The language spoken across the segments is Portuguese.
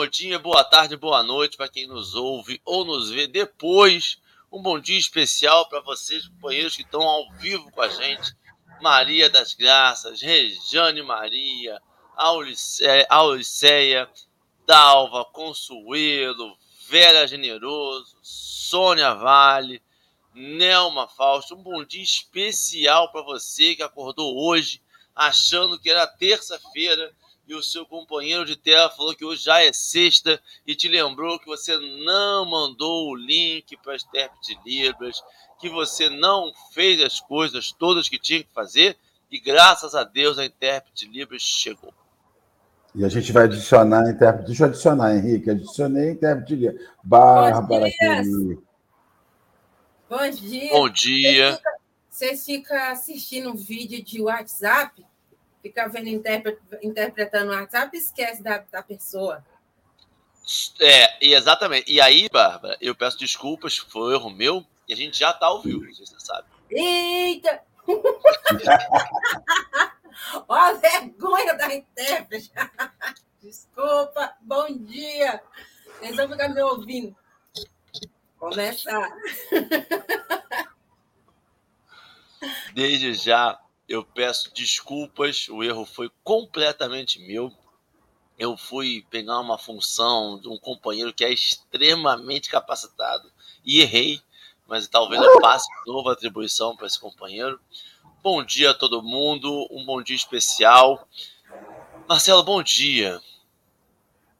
Bom dia, boa tarde, boa noite para quem nos ouve ou nos vê depois. Um bom dia especial para vocês, companheiros que estão ao vivo com a gente. Maria das Graças, Rejane Maria, Auliceia, Dalva, Consuelo, Vera Generoso, Sônia Vale, Nelma Fausto. Um bom dia especial para você que acordou hoje achando que era terça-feira e o seu companheiro de tela falou que hoje já é sexta e te lembrou que você não mandou o link para as intérprete de Libras, que você não fez as coisas todas que tinha que fazer e graças a Deus a intérprete Libras chegou. E a gente vai adicionar a intérprete. Deixa eu adicionar, Henrique. Adicionei a intérprete Libras. Bárbara. Bom dia. Bom dia. Vocês ficam assistindo um vídeo de WhatsApp fica vendo interpretando o WhatsApp esquece da, da pessoa. É, exatamente. E aí, Bárbara, eu peço desculpas, foi um erro meu, e a gente já tá ao vivo, você sabe. Eita! Olha a vergonha da intérprete. Desculpa, bom dia. Vocês vão ficar me ouvindo. Começar. Desde já, eu peço desculpas, o erro foi completamente meu. Eu fui pegar uma função de um companheiro que é extremamente capacitado e errei, mas talvez eu passe nova atribuição para esse companheiro. Bom dia a todo mundo, um bom dia especial. Marcelo, bom dia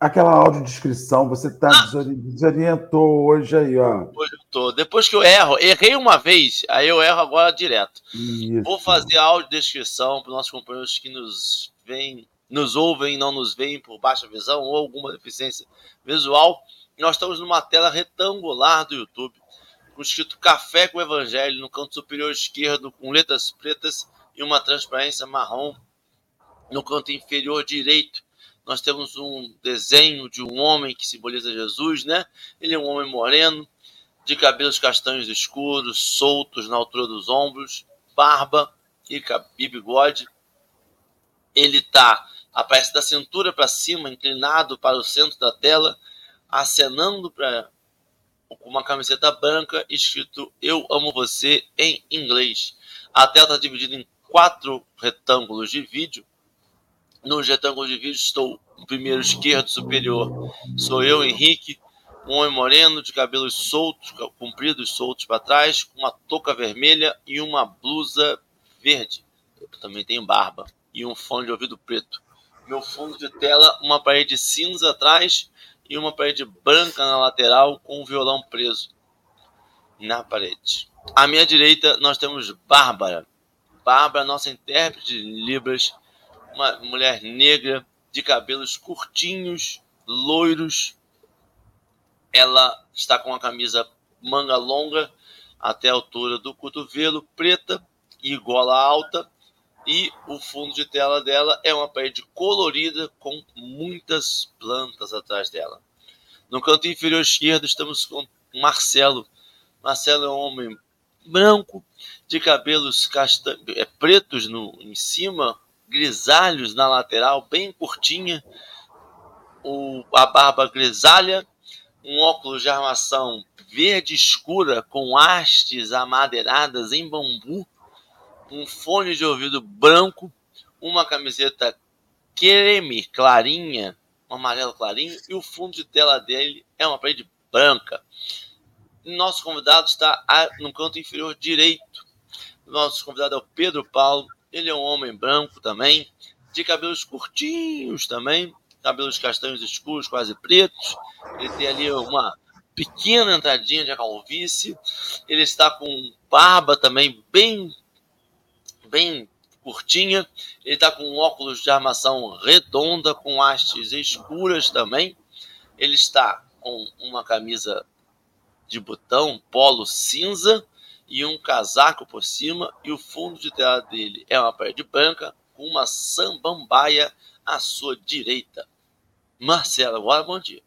aquela audiodescrição, você está ah. desorientou hoje aí, ó. Hoje eu tô. Depois que eu erro, errei uma vez, aí eu erro agora direto. Isso. Vou fazer a audiodescrição para os nossos companheiros que nos veem, nos ouvem, não nos veem por baixa visão ou alguma deficiência visual. Nós estamos numa tela retangular do YouTube, com escrito Café com Evangelho no canto superior esquerdo, com letras pretas e uma transparência marrom no canto inferior direito nós temos um desenho de um homem que simboliza Jesus, né? Ele é um homem moreno, de cabelos castanhos escuros, soltos na altura dos ombros, barba e, bigode. Ele está, aparece da cintura para cima, inclinado para o centro da tela, acenando para com uma camiseta branca escrito Eu amo você em inglês. A tela está dividida em quatro retângulos de vídeo no retângulo de vídeo estou no primeiro esquerdo superior. Sou eu, Henrique, um homem moreno, de cabelos soltos, compridos, soltos para trás, com uma touca vermelha e uma blusa verde. Eu também tenho barba e um fone de ouvido preto. Meu fundo de tela, uma parede cinza atrás e uma parede branca na lateral com um violão preso na parede. À minha direita, nós temos Bárbara. Bárbara, nossa intérprete de Libras, uma mulher negra de cabelos curtinhos, loiros. Ela está com uma camisa manga longa até a altura do cotovelo, preta e gola alta. E o fundo de tela dela é uma parede colorida com muitas plantas atrás dela. No canto inferior esquerdo estamos com Marcelo. Marcelo é um homem branco, de cabelos castan... É, pretos no, em cima, grisalhos na lateral, bem curtinha, o, a barba grisalha, um óculos de armação verde escura com hastes amadeiradas em bambu, um fone de ouvido branco, uma camiseta creme clarinha, um amarelo clarinho, e o fundo de tela dele é uma parede branca. Nosso convidado está no canto inferior direito. Nosso convidado é o Pedro Paulo, ele é um homem branco também, de cabelos curtinhos também, cabelos castanhos escuros, quase pretos. Ele tem ali uma pequena entradinha de calvície. Ele está com barba também bem, bem curtinha. Ele está com óculos de armação redonda, com hastes escuras também. Ele está com uma camisa de botão polo cinza e um casaco por cima, e o fundo de tela dele é uma parede branca com uma sambambaia à sua direita. Marcelo, agora bom dia.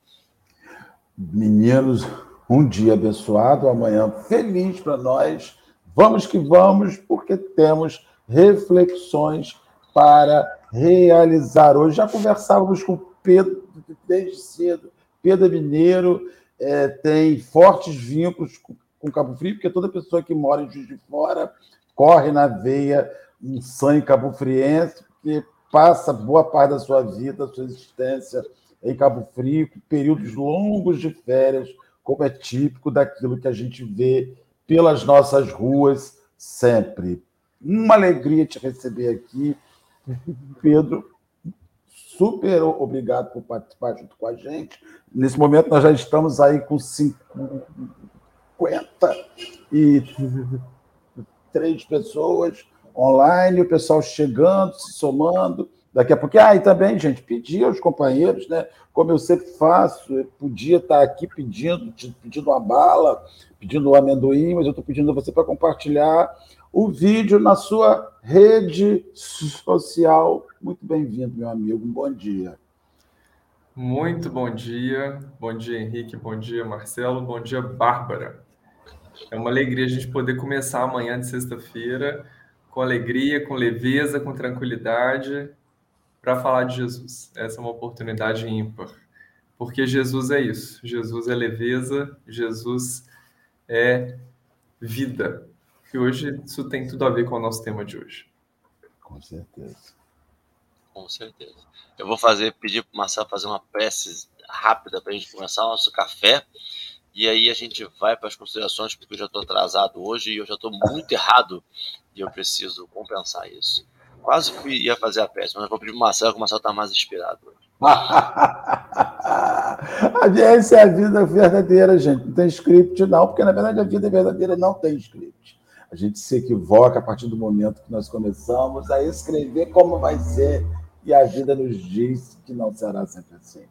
Meninos, um dia abençoado, amanhã feliz para nós. Vamos que vamos, porque temos reflexões para realizar hoje. Já conversávamos com Pedro desde cedo. Pedro é Mineiro é, tem fortes vínculos com, com Cabo Frio, porque toda pessoa que mora em Juiz de Fora corre na veia um sangue cabo-friense, que passa boa parte da sua vida, da sua existência em Cabo Frio, períodos longos de férias, como é típico daquilo que a gente vê pelas nossas ruas sempre. Uma alegria te receber aqui, Pedro. Super obrigado por participar junto com a gente. Nesse momento, nós já estamos aí com 53 pessoas online, o pessoal chegando, se somando. Daqui a pouco, ah, e também, gente, pedir aos companheiros, né? Como eu sempre faço, eu podia estar aqui pedindo, pedindo uma bala, pedindo um amendoim, mas eu estou pedindo a você para compartilhar o vídeo na sua rede social. Muito bem-vindo, meu amigo. Um bom dia. Muito bom dia. Bom dia, Henrique. Bom dia, Marcelo. Bom dia, Bárbara. É uma alegria a gente poder começar amanhã de sexta-feira com alegria, com leveza, com tranquilidade para falar de Jesus. Essa é uma oportunidade ímpar, porque Jesus é isso. Jesus é leveza, Jesus é vida. E hoje isso tem tudo a ver com o nosso tema de hoje. Com certeza. Com certeza. Eu vou fazer, pedir para o Marcelo fazer uma prece rápida para a gente começar o nosso café. E aí a gente vai para as considerações, porque eu já estou atrasado hoje e eu já estou muito errado e eu preciso compensar isso. Quase fui, ia fazer a peça, mas vou pedir para o Marcelo, que o Marcelo está mais inspirado. Essa é a vida verdadeira, gente. Não tem script, não, porque na verdade a vida verdadeira não tem script. A gente se equivoca a partir do momento que nós começamos a escrever como vai ser, e a vida nos diz que não será sempre assim.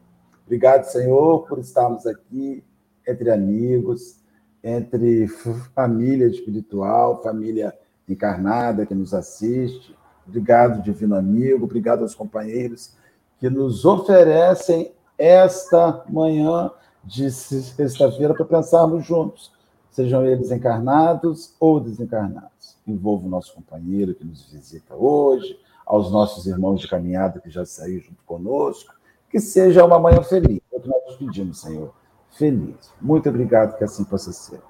Obrigado, Senhor, por estarmos aqui entre amigos, entre família espiritual, família encarnada que nos assiste Obrigado, divino amigo. Obrigado aos companheiros que nos oferecem esta manhã de sexta-feira para pensarmos juntos, sejam eles encarnados ou desencarnados. Envolvo o nosso companheiro que nos visita hoje, aos nossos irmãos de caminhada que já saíram junto conosco. Que seja uma manhã feliz. É o que nós pedimos, Senhor. Feliz. Muito obrigado, que assim possa ser.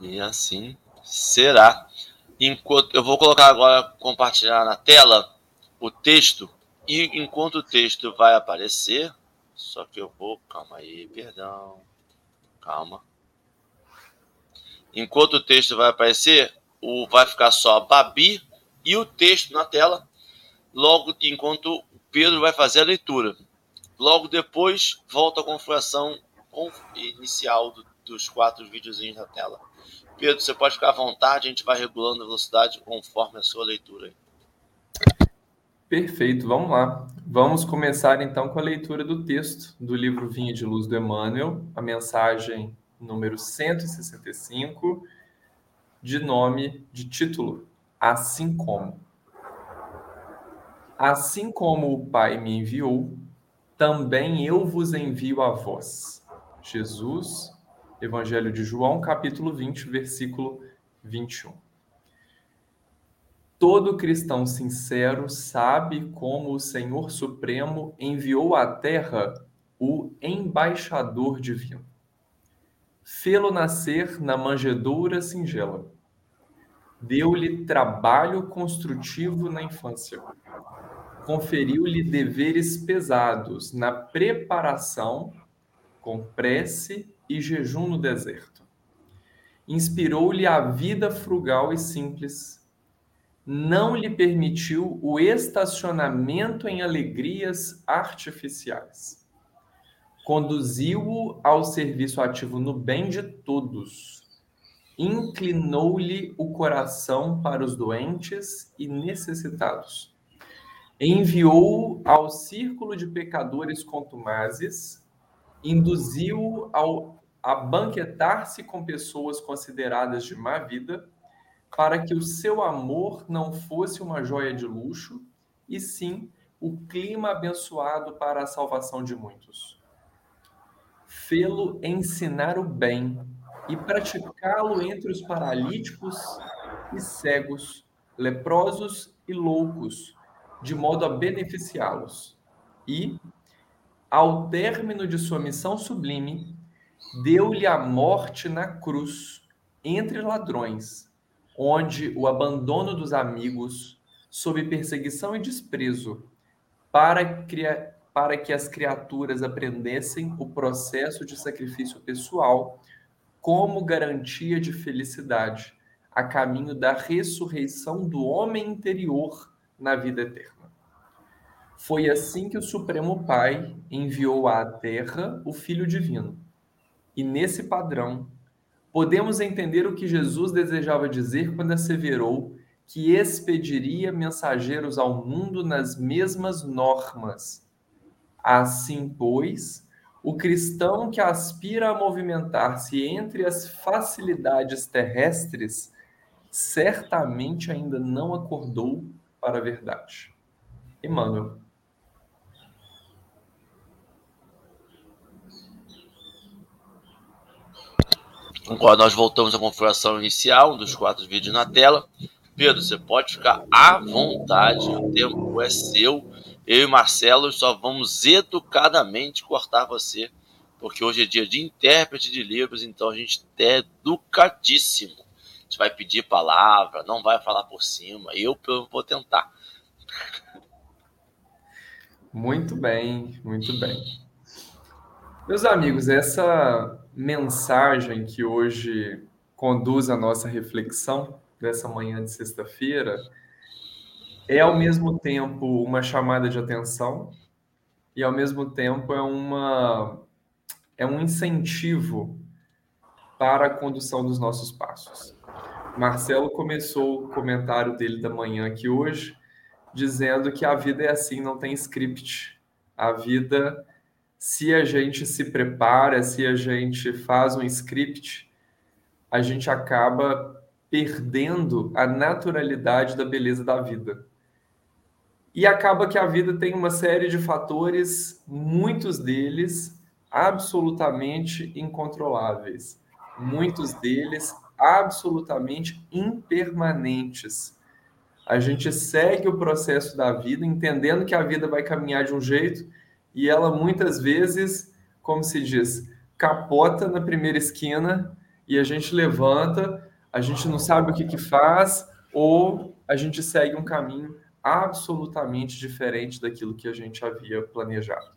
E assim será. Enquanto eu vou colocar agora compartilhar na tela o texto e enquanto o texto vai aparecer, só que eu vou, calma aí, perdão. Calma. Enquanto o texto vai aparecer, o vai ficar só Babi e o texto na tela. Logo enquanto Pedro vai fazer a leitura. Logo depois volta a configuração inicial do, dos quatro videozinhos na tela. Pedro, você pode ficar à vontade, a gente vai regulando a velocidade conforme a sua leitura. Perfeito, vamos lá. Vamos começar então com a leitura do texto do livro Vinha de Luz do Emmanuel, a mensagem número 165, de nome, de título, Assim como. Assim como o Pai me enviou, também eu vos envio a vós. Jesus, Evangelho de João, capítulo 20, versículo 21. Todo cristão sincero sabe como o Senhor Supremo enviou à terra o embaixador divino. Fê-lo nascer na manjedoura singela. Deu-lhe trabalho construtivo na infância. Conferiu-lhe deveres pesados na preparação, com prece e jejum no deserto. Inspirou-lhe a vida frugal e simples. Não lhe permitiu o estacionamento em alegrias artificiais. Conduziu-o ao serviço ativo no bem de todos. Inclinou-lhe o coração para os doentes e necessitados. Enviou-o ao círculo de pecadores contumazes induziu-o ao a banquetar-se com pessoas consideradas de má vida, para que o seu amor não fosse uma joia de luxo, e sim o clima abençoado para a salvação de muitos. Fê-lo ensinar o bem e praticá-lo entre os paralíticos e cegos, leprosos e loucos, de modo a beneficiá-los. E, ao término de sua missão sublime, deu-lhe a morte na cruz, entre ladrões, onde o abandono dos amigos, sob perseguição e desprezo, para, para que as criaturas aprendessem o processo de sacrifício pessoal como garantia de felicidade, a caminho da ressurreição do homem interior na vida eterna. Foi assim que o Supremo Pai enviou à Terra o Filho Divino. E nesse padrão, podemos entender o que Jesus desejava dizer quando asseverou que expediria mensageiros ao mundo nas mesmas normas. Assim, pois, o cristão que aspira a movimentar-se entre as facilidades terrestres certamente ainda não acordou para a verdade. Emmanuel. Agora nós voltamos à configuração inicial, um dos quatro vídeos na tela. Pedro, você pode ficar à vontade, o tempo é seu. Eu e Marcelo só vamos educadamente cortar você, porque hoje é dia de intérprete de livros, então a gente é educadíssimo. A gente vai pedir palavra, não vai falar por cima. Eu vou tentar. Muito bem, muito bem. Meus amigos, essa mensagem que hoje conduz a nossa reflexão dessa manhã de sexta-feira é ao mesmo tempo uma chamada de atenção e ao mesmo tempo é uma é um incentivo para a condução dos nossos passos. Marcelo começou o comentário dele da manhã aqui hoje dizendo que a vida é assim, não tem script. A vida se a gente se prepara, se a gente faz um script, a gente acaba perdendo a naturalidade da beleza da vida. E acaba que a vida tem uma série de fatores, muitos deles absolutamente incontroláveis, muitos deles absolutamente impermanentes. A gente segue o processo da vida entendendo que a vida vai caminhar de um jeito e ela muitas vezes, como se diz, capota na primeira esquina e a gente levanta, a gente não sabe o que, que faz ou a gente segue um caminho absolutamente diferente daquilo que a gente havia planejado,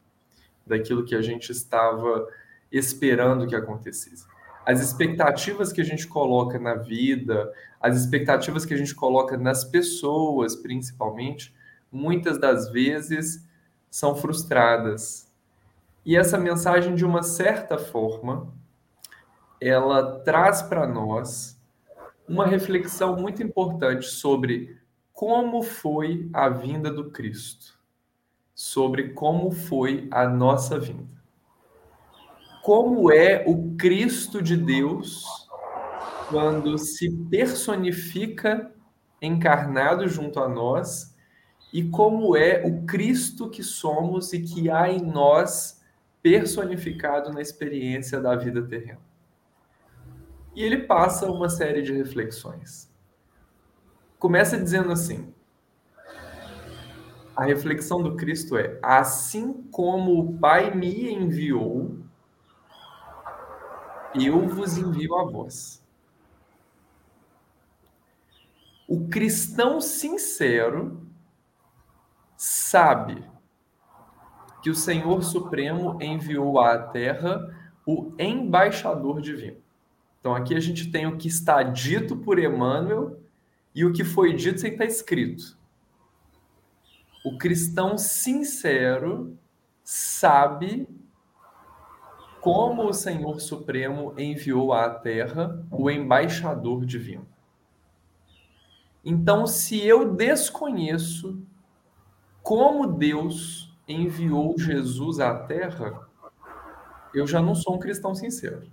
daquilo que a gente estava esperando que acontecesse. As expectativas que a gente coloca na vida, as expectativas que a gente coloca nas pessoas, principalmente, muitas das vezes são frustradas. E essa mensagem, de uma certa forma, ela traz para nós uma reflexão muito importante sobre como foi a vinda do Cristo, sobre como foi a nossa vinda. Como é o Cristo de Deus quando se personifica encarnado junto a nós e como é o Cristo que somos e que há em nós personificado na experiência da vida terrena. E ele passa uma série de reflexões. Começa dizendo assim: a reflexão do Cristo é: assim como o Pai me enviou, eu vos envio a vós. O cristão sincero sabe que o Senhor Supremo enviou à Terra o embaixador divino. Então aqui a gente tem o que está dito por Emmanuel e o que foi dito sem estar escrito. O cristão sincero sabe como o Senhor Supremo enviou à Terra o embaixador divino. Então, se eu desconheço como Deus enviou Jesus à Terra, eu já não sou um cristão sincero.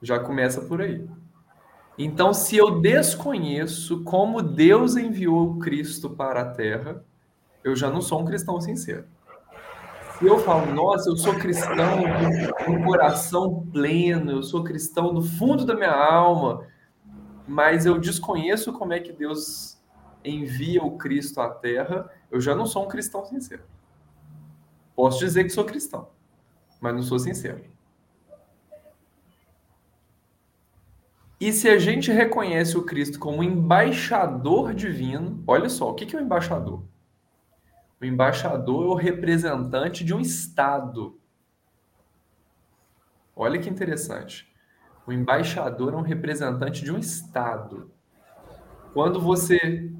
Já começa por aí. Então, se eu desconheço como Deus enviou Cristo para a Terra, eu já não sou um cristão sincero. Se eu falo, nossa, eu sou cristão com um coração pleno, eu sou cristão do fundo da minha alma, mas eu desconheço como é que Deus envia o Cristo à Terra, eu já não sou um cristão sincero. Posso dizer que sou cristão, mas não sou sincero. E se a gente reconhece o Cristo como embaixador divino, olha só, o que é o embaixador? O embaixador é o representante de um Estado. Olha que interessante. O embaixador é um representante de um Estado. Quando você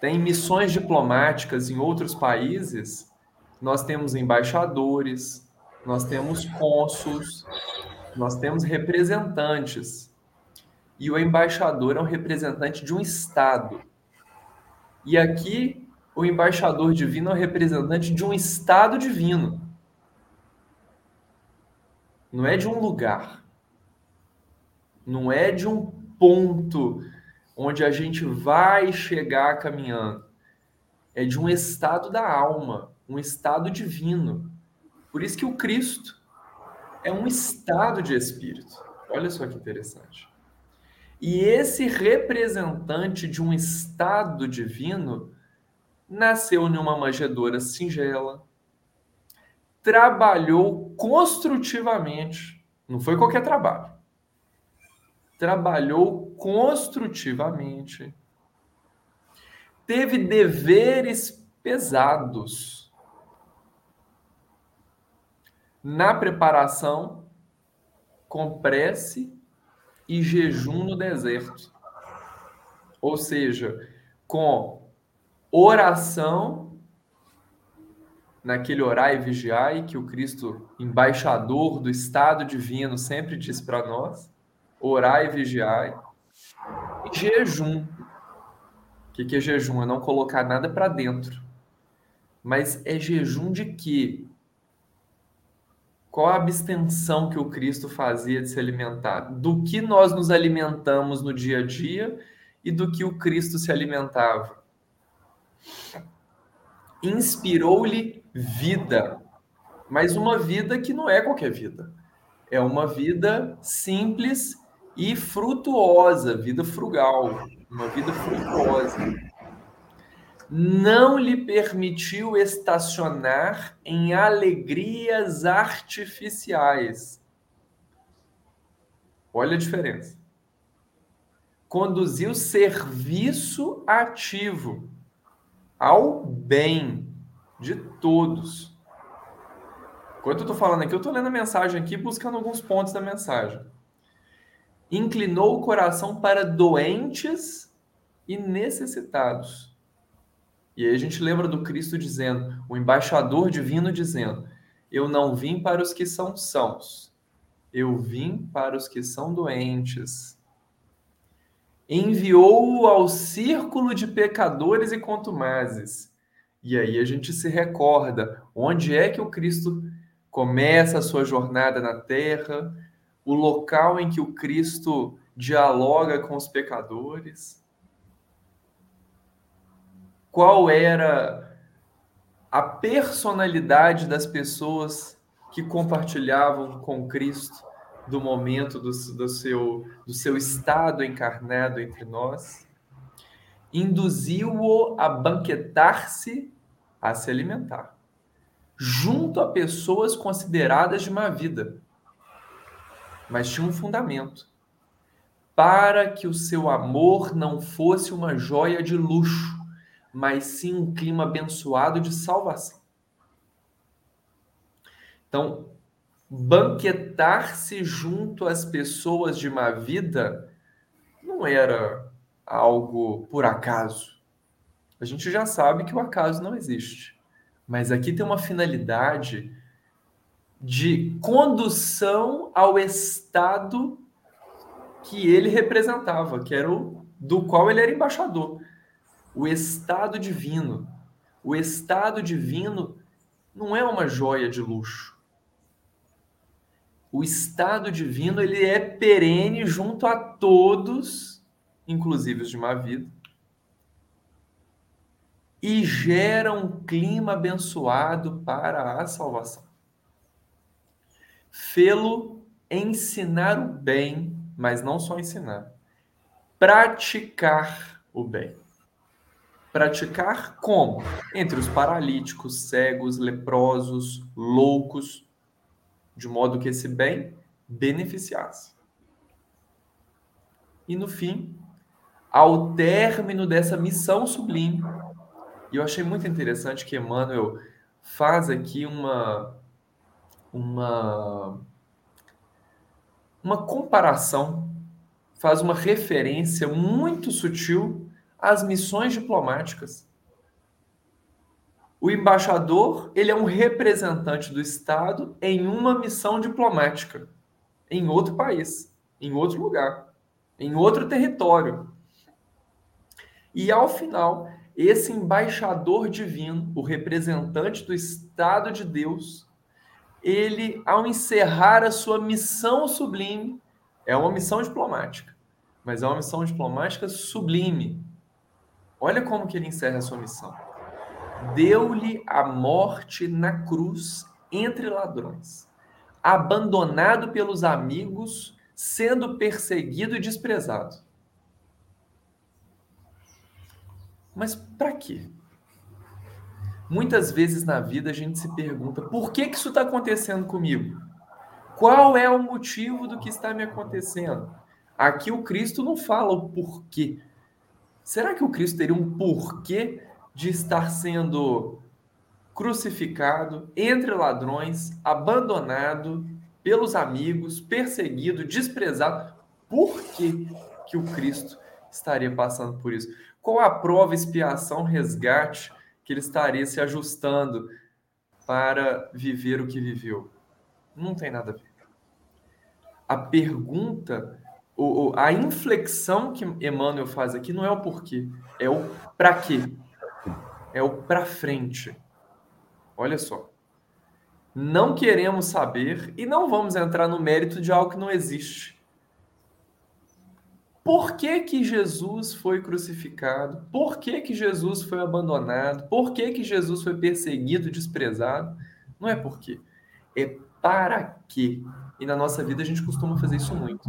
tem missões diplomáticas em outros países, nós temos embaixadores, nós temos cônsuls, nós temos representantes. E o embaixador é um representante de um Estado. E aqui, o embaixador divino é um representante de um Estado divino. Não é de um lugar não é de um ponto onde a gente vai chegar caminhando. É de um estado da alma, um estado divino. Por isso que o Cristo é um estado de espírito. Olha só que interessante. E esse representante de um estado divino nasceu numa manjedoura singela, trabalhou construtivamente, não foi qualquer trabalho trabalhou construtivamente, teve deveres pesados na preparação com prece e jejum no deserto. Ou seja, com oração naquele orar e vigiar que o Cristo, embaixador do estado divino, sempre diz para nós orar e vigiar. E jejum. O que, que é jejum? É não colocar nada para dentro. Mas é jejum de quê? Qual a abstenção que o Cristo fazia de se alimentar? Do que nós nos alimentamos no dia a dia e do que o Cristo se alimentava? Inspirou-lhe vida, mas uma vida que não é qualquer vida. É uma vida simples e frutuosa, vida frugal, uma vida frutuosa. Não lhe permitiu estacionar em alegrias artificiais. Olha a diferença. Conduziu serviço ativo ao bem de todos. Enquanto eu estou falando aqui, eu estou lendo a mensagem aqui, buscando alguns pontos da mensagem inclinou o coração para doentes e necessitados. E aí a gente lembra do Cristo dizendo, o embaixador divino dizendo: Eu não vim para os que são sãos, eu vim para os que são doentes. Enviou-o ao círculo de pecadores e contumazes. E aí a gente se recorda onde é que o Cristo começa a sua jornada na terra, o local em que o Cristo dialoga com os pecadores? Qual era a personalidade das pessoas que compartilhavam com Cristo do momento do, do, seu, do seu estado encarnado entre nós? Induziu-o a banquetar-se, a se alimentar, junto a pessoas consideradas de má vida mas tinha um fundamento. Para que o seu amor não fosse uma joia de luxo, mas sim um clima abençoado de salvação. Então, banquetar-se junto às pessoas de má vida não era algo por acaso. A gente já sabe que o acaso não existe. Mas aqui tem uma finalidade de condução ao estado que ele representava, que era o do qual ele era embaixador. O estado divino. O estado divino não é uma joia de luxo. O estado divino ele é perene junto a todos, inclusive os de má vida, e gera um clima abençoado para a salvação fê-lo ensinar o bem, mas não só ensinar, praticar o bem. Praticar como? Entre os paralíticos, cegos, leprosos, loucos, de modo que esse bem beneficiasse. E no fim, ao término dessa missão sublime, e eu achei muito interessante que Emmanuel faz aqui uma uma uma comparação, faz uma referência muito sutil às missões diplomáticas. O embaixador, ele é um representante do Estado em uma missão diplomática, em outro país, em outro lugar, em outro território. E ao final, esse embaixador divino, o representante do Estado de Deus, ele, ao encerrar a sua missão sublime, é uma missão diplomática, mas é uma missão diplomática sublime. Olha como que ele encerra a sua missão. Deu-lhe a morte na cruz entre ladrões, abandonado pelos amigos, sendo perseguido e desprezado. Mas para quê? Muitas vezes na vida a gente se pergunta: por que, que isso está acontecendo comigo? Qual é o motivo do que está me acontecendo? Aqui o Cristo não fala o porquê. Será que o Cristo teria um porquê de estar sendo crucificado entre ladrões, abandonado pelos amigos, perseguido, desprezado? Por que, que o Cristo estaria passando por isso? Qual a prova, expiação, resgate que ele estaria se ajustando para viver o que viveu? Não tem nada a ver. A pergunta, a inflexão que Emmanuel faz aqui não é o porquê, é o para quê. É o para frente. Olha só. Não queremos saber e não vamos entrar no mérito de algo que não existe. Por que, que Jesus foi crucificado? Por que, que Jesus foi abandonado? Por que, que Jesus foi perseguido, desprezado? Não é por quê. É para quê. E na nossa vida a gente costuma fazer isso muito.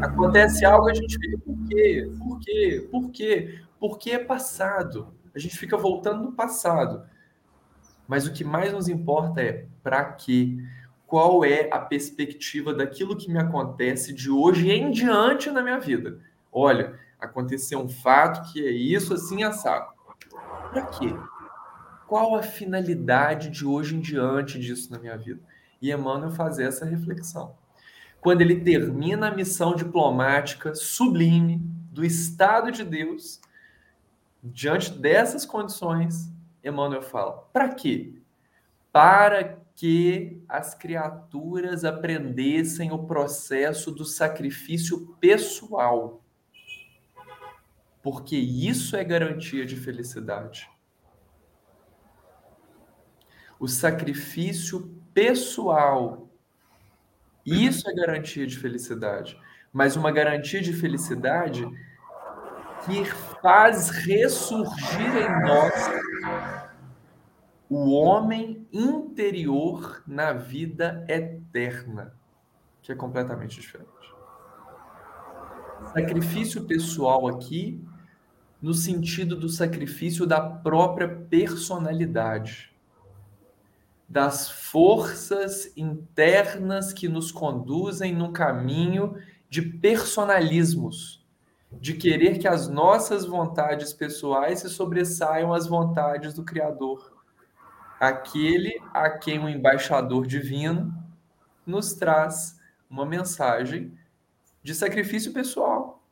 Acontece algo, a gente fica, por quê? Por quê? Por quê? Porque é passado. A gente fica voltando no passado. Mas o que mais nos importa é para quê? qual é a perspectiva daquilo que me acontece de hoje em diante na minha vida. Olha, aconteceu um fato que é isso, assim, assado. Para quê? Qual a finalidade de hoje em diante disso na minha vida? E Emmanuel fazer essa reflexão. Quando ele termina a missão diplomática sublime do Estado de Deus, diante dessas condições, Emmanuel fala: para quê? Para que as criaturas aprendessem o processo do sacrifício pessoal. Porque isso é garantia de felicidade. O sacrifício pessoal. Isso é garantia de felicidade. Mas uma garantia de felicidade que faz ressurgir em nós o homem interior na vida eterna, que é completamente diferente. Sacrifício pessoal aqui, no sentido do sacrifício da própria personalidade, das forças internas que nos conduzem no caminho de personalismos, de querer que as nossas vontades pessoais se sobressaiam às vontades do Criador aquele a quem o embaixador divino nos traz uma mensagem de sacrifício pessoal.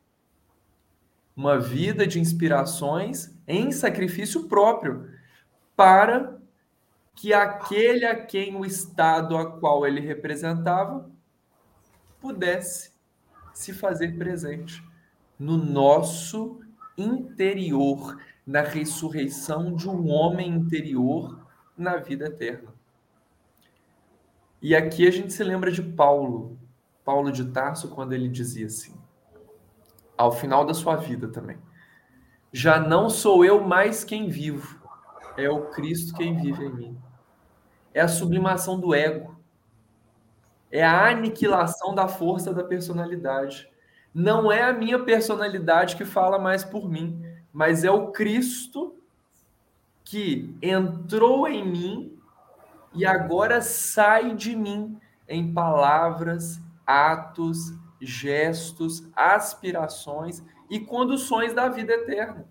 Uma vida de inspirações em sacrifício próprio, para que aquele a quem o Estado a qual ele representava pudesse se fazer presente no nosso interior, na ressurreição de um homem interior na vida eterna. E aqui a gente se lembra de Paulo, Paulo de Tarso, quando ele dizia assim, ao final da sua vida também: Já não sou eu mais quem vivo, é o Cristo quem vive em mim. É a sublimação do ego, é a aniquilação da força da personalidade. Não é a minha personalidade que fala mais por mim, mas é o Cristo que entrou em mim e agora sai de mim em palavras, atos, gestos, aspirações e conduções da vida eterna.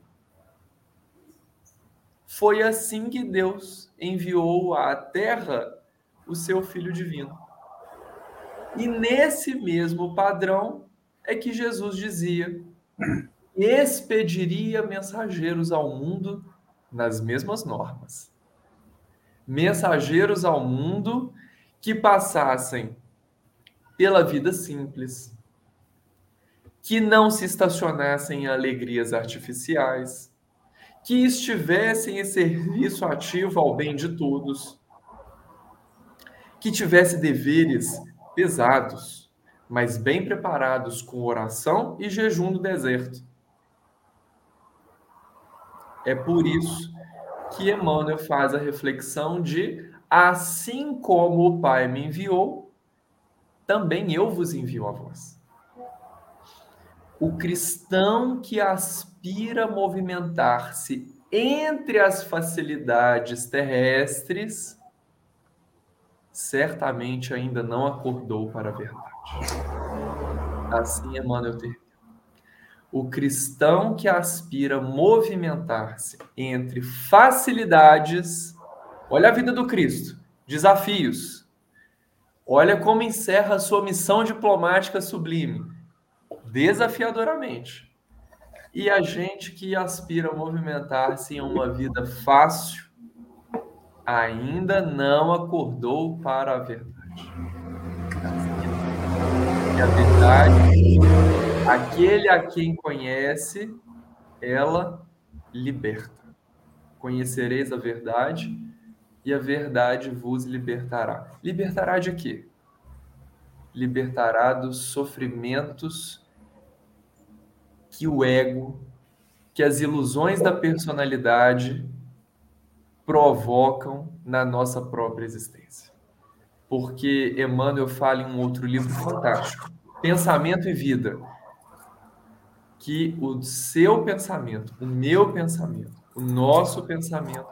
Foi assim que Deus enviou à terra o seu Filho Divino. E nesse mesmo padrão é que Jesus dizia: expediria mensageiros ao mundo nas mesmas normas. Mensageiros ao mundo que passassem pela vida simples, que não se estacionassem em alegrias artificiais, que estivessem em serviço ativo ao bem de todos, que tivesse deveres pesados, mas bem preparados com oração e jejum no deserto. É por isso que Emmanuel faz a reflexão de assim como o Pai me enviou, também eu vos envio a vós. O cristão que aspira a movimentar-se entre as facilidades terrestres, certamente ainda não acordou para a verdade. Assim Emmanuel termina. O cristão que aspira movimentar-se entre facilidades, olha a vida do Cristo, desafios. Olha como encerra a sua missão diplomática sublime, desafiadoramente. E a gente que aspira a movimentar-se em uma vida fácil, ainda não acordou para a verdade. E a verdade, aquele a quem conhece, ela liberta. Conhecereis a verdade e a verdade vos libertará. Libertará de quê? Libertará dos sofrimentos que o ego, que as ilusões da personalidade provocam na nossa própria existência. Porque Emmanuel fala em um outro livro fantástico, Pensamento e Vida, que o seu pensamento, o meu pensamento, o nosso pensamento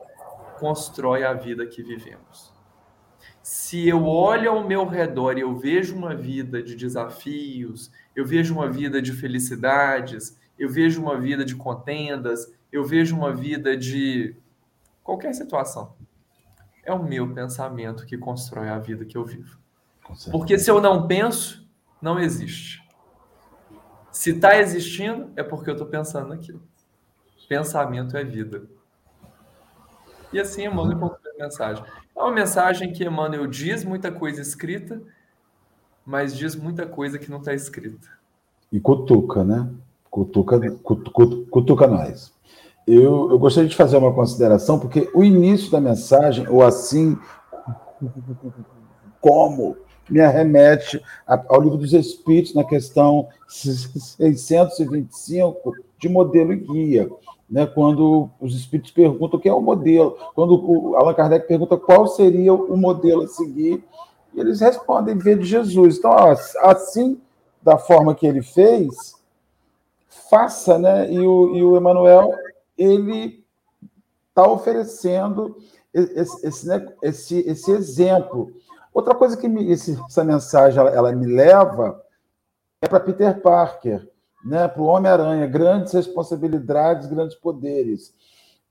constrói a vida que vivemos. Se eu olho ao meu redor e eu vejo uma vida de desafios, eu vejo uma vida de felicidades, eu vejo uma vida de contendas, eu vejo uma vida de qualquer situação. É o meu pensamento que constrói a vida que eu vivo. Porque se eu não penso, não existe. Se está existindo, é porque eu estou pensando naquilo. Pensamento é vida. E assim Emmanuel conclui a mensagem. É uma mensagem que Emmanuel diz muita coisa escrita, mas diz muita coisa que não está escrita. E cutuca, né? Cutuca, cutuca, cutuca nós eu, eu gostaria de fazer uma consideração, porque o início da mensagem, ou assim como, me arremete ao livro dos Espíritos, na questão 625, de modelo e guia. Né, quando os espíritos perguntam o que é o modelo, quando Allan Kardec pergunta qual seria o modelo a seguir, eles respondem ver de Jesus. Então, assim, da forma que ele fez, faça, né? E o, e o Emmanuel ele está oferecendo esse, esse, né, esse, esse, exemplo. Outra coisa que me, esse, essa mensagem ela, ela, me leva é para Peter Parker, né, para o Homem-Aranha, grandes responsabilidades, grandes poderes.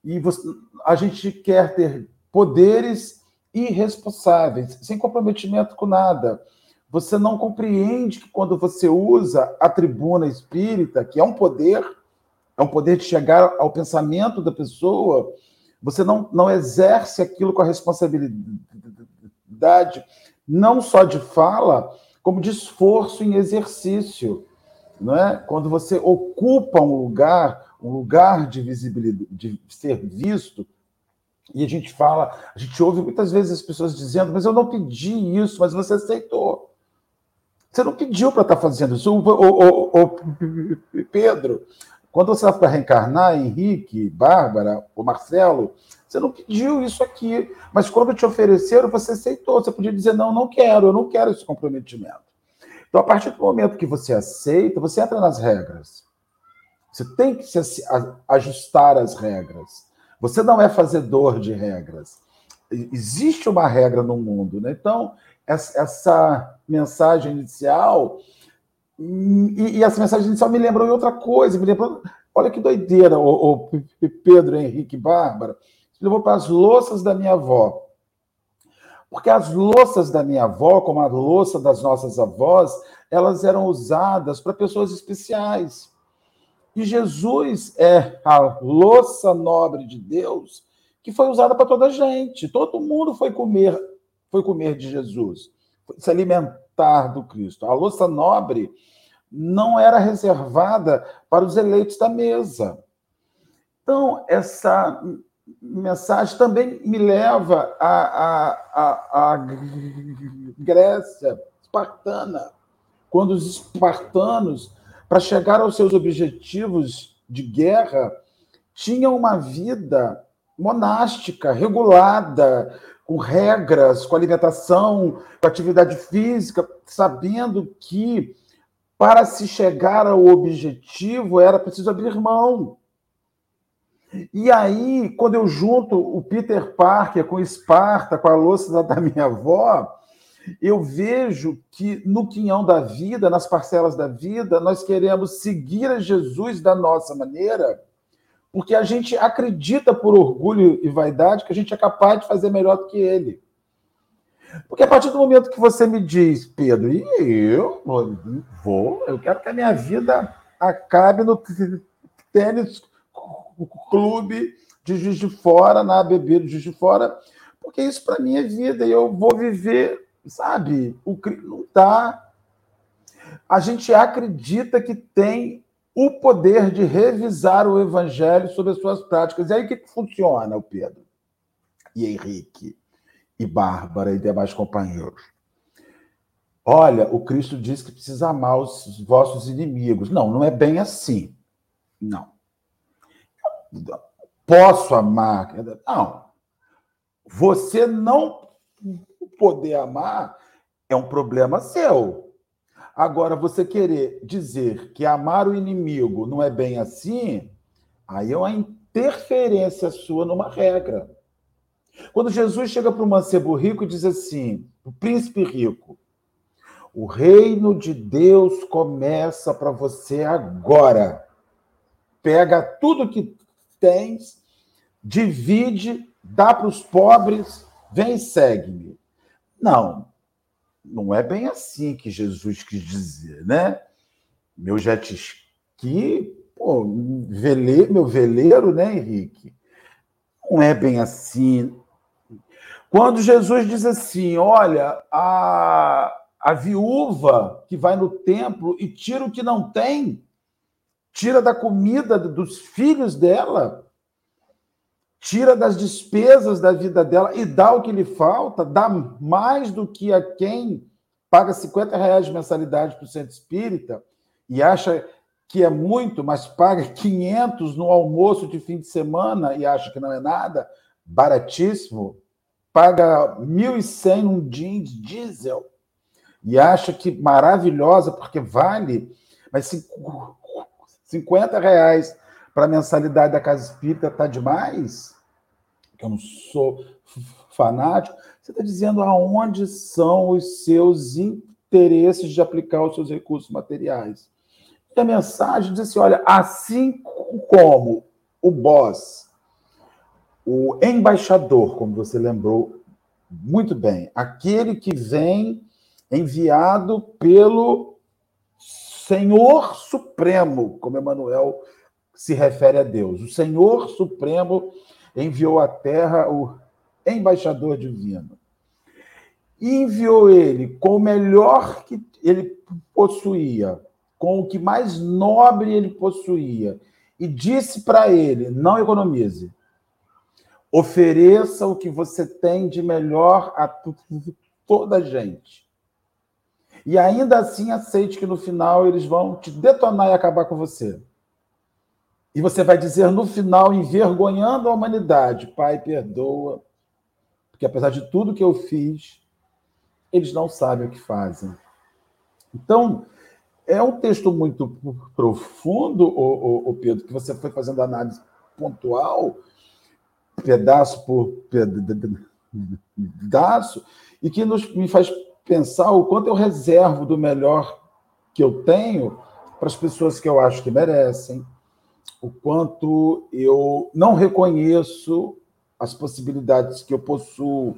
E você, a gente quer ter poderes irresponsáveis, sem comprometimento com nada. Você não compreende que quando você usa a tribuna espírita, que é um poder, é um poder de chegar ao pensamento da pessoa, você não, não exerce aquilo com a responsabilidade, não só de fala, como de esforço em exercício. Não é? Quando você ocupa um lugar, um lugar de visibilidade, de ser visto, e a gente fala, a gente ouve muitas vezes as pessoas dizendo, mas eu não pedi isso, mas você aceitou. Você não pediu para estar fazendo isso. O, o, o, Pedro, quando você vai reencarnar, Henrique, Bárbara, o Marcelo, você não pediu isso aqui, mas quando te ofereceram, você aceitou. Você podia dizer, não, não quero, eu não quero esse comprometimento. Então, a partir do momento que você aceita, você entra nas regras. Você tem que se ajustar às regras. Você não é fazedor de regras. Existe uma regra no mundo, né? Então, essa mensagem inicial e, essa mensagem inicial me lembrou outra coisa, me lembrou, olha que doideira, o, o Pedro Henrique Bárbara, levou para as louças da minha avó. Porque as louças da minha avó, como a louça das nossas avós, elas eram usadas para pessoas especiais. E Jesus é a louça nobre de Deus que foi usada para toda a gente. Todo mundo foi comer, foi comer de Jesus, se alimentar do Cristo. A louça nobre não era reservada para os eleitos da mesa. Então, essa mensagem também me leva à, à, à Grécia espartana, quando os espartanos, para chegar aos seus objetivos de guerra, tinham uma vida monástica, regulada, com regras, com alimentação, com atividade física, sabendo que para se chegar ao objetivo era preciso abrir mão. E aí, quando eu junto o Peter Parker com Esparta, com a louça da minha avó, eu vejo que no quinhão da vida, nas parcelas da vida, nós queremos seguir a Jesus da nossa maneira, porque a gente acredita por orgulho e vaidade que a gente é capaz de fazer melhor do que ele. Porque a partir do momento que você me diz, Pedro, e eu vou, eu quero que a minha vida acabe no tênis clube de Juiz de Fora, na ABB do Juiz de Fora, porque isso para mim é vida e eu vou viver, sabe? O não dá. A gente acredita que tem o poder de revisar o evangelho sobre as suas práticas. E aí o que, funciona, o Pedro? E Henrique, e Bárbara e demais companheiros. Olha, o Cristo diz que precisa amar os vossos inimigos. Não, não é bem assim. Não. Posso amar? Não. Você não poder amar é um problema seu. Agora, você querer dizer que amar o inimigo não é bem assim, aí é uma interferência sua numa regra. Quando Jesus chega para o mancebo rico e diz assim, o príncipe rico, o reino de Deus começa para você agora. Pega tudo que tens, divide, dá para os pobres, vem e segue-me. Não, não é bem assim que Jesus quis dizer, né? Meu jet ski, pô, vele, meu veleiro, né, Henrique? Não é bem assim. Quando Jesus diz assim: olha, a, a viúva que vai no templo e tira o que não tem, tira da comida dos filhos dela, tira das despesas da vida dela e dá o que lhe falta, dá mais do que a quem paga 50 reais de mensalidade para o centro espírita e acha que é muito, mas paga 500 no almoço de fim de semana e acha que não é nada, baratíssimo, paga 1.100 num jeans diesel e acha que maravilhosa porque vale, mas 50 reais para a mensalidade da Casa Espírita está demais? Que eu não sou fanático. Você está dizendo aonde são os seus interesses de aplicar os seus recursos materiais. E a mensagem diz assim: olha, assim como o boss o embaixador, como você lembrou muito bem, aquele que vem enviado pelo Senhor Supremo, como Emmanuel se refere a Deus. O Senhor Supremo enviou à terra o embaixador divino. E enviou ele com o melhor que ele possuía, com o que mais nobre ele possuía, e disse para ele: não economize, Ofereça o que você tem de melhor a toda a gente. E ainda assim aceite que no final eles vão te detonar e acabar com você. E você vai dizer no final, envergonhando a humanidade: Pai, perdoa, porque apesar de tudo que eu fiz, eles não sabem o que fazem. Então, é um texto muito profundo, o, Pedro, que você foi fazendo análise pontual, pedaço por pedaço, e que nos, me faz pensar o quanto eu reservo do melhor que eu tenho para as pessoas que eu acho que merecem, o quanto eu não reconheço as possibilidades que eu possuo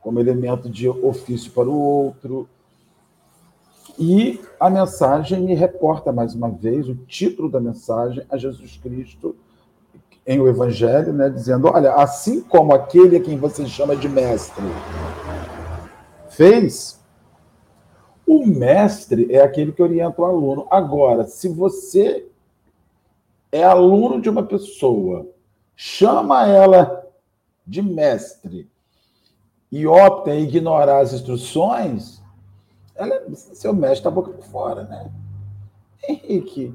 como elemento de ofício para o outro. E a mensagem me reporta mais uma vez o título da mensagem a Jesus Cristo em o Evangelho, né, dizendo: olha, assim como aquele a quem você chama de mestre fez, o mestre é aquele que orienta o aluno. Agora, se você é aluno de uma pessoa, chama ela de mestre e opta em ignorar as instruções, ela, seu mestre está boca por fora, né? Henrique,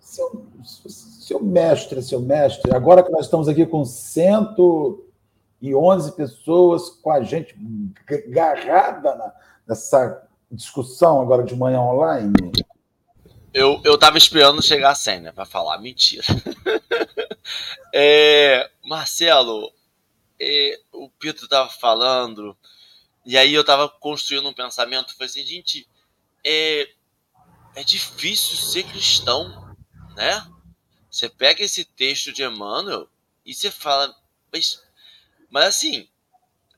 seu, seu mestre, seu mestre, agora que nós estamos aqui com 111 pessoas com a gente agarrada na, nessa discussão agora de manhã online, eu, eu tava esperando chegar a né, para falar. Mentira. é, Marcelo, é, o Pedro tava falando, e aí eu tava construindo um pensamento. Falei assim, gente, é, é difícil ser cristão, né? Você pega esse texto de Emmanuel e você fala, mas, mas assim,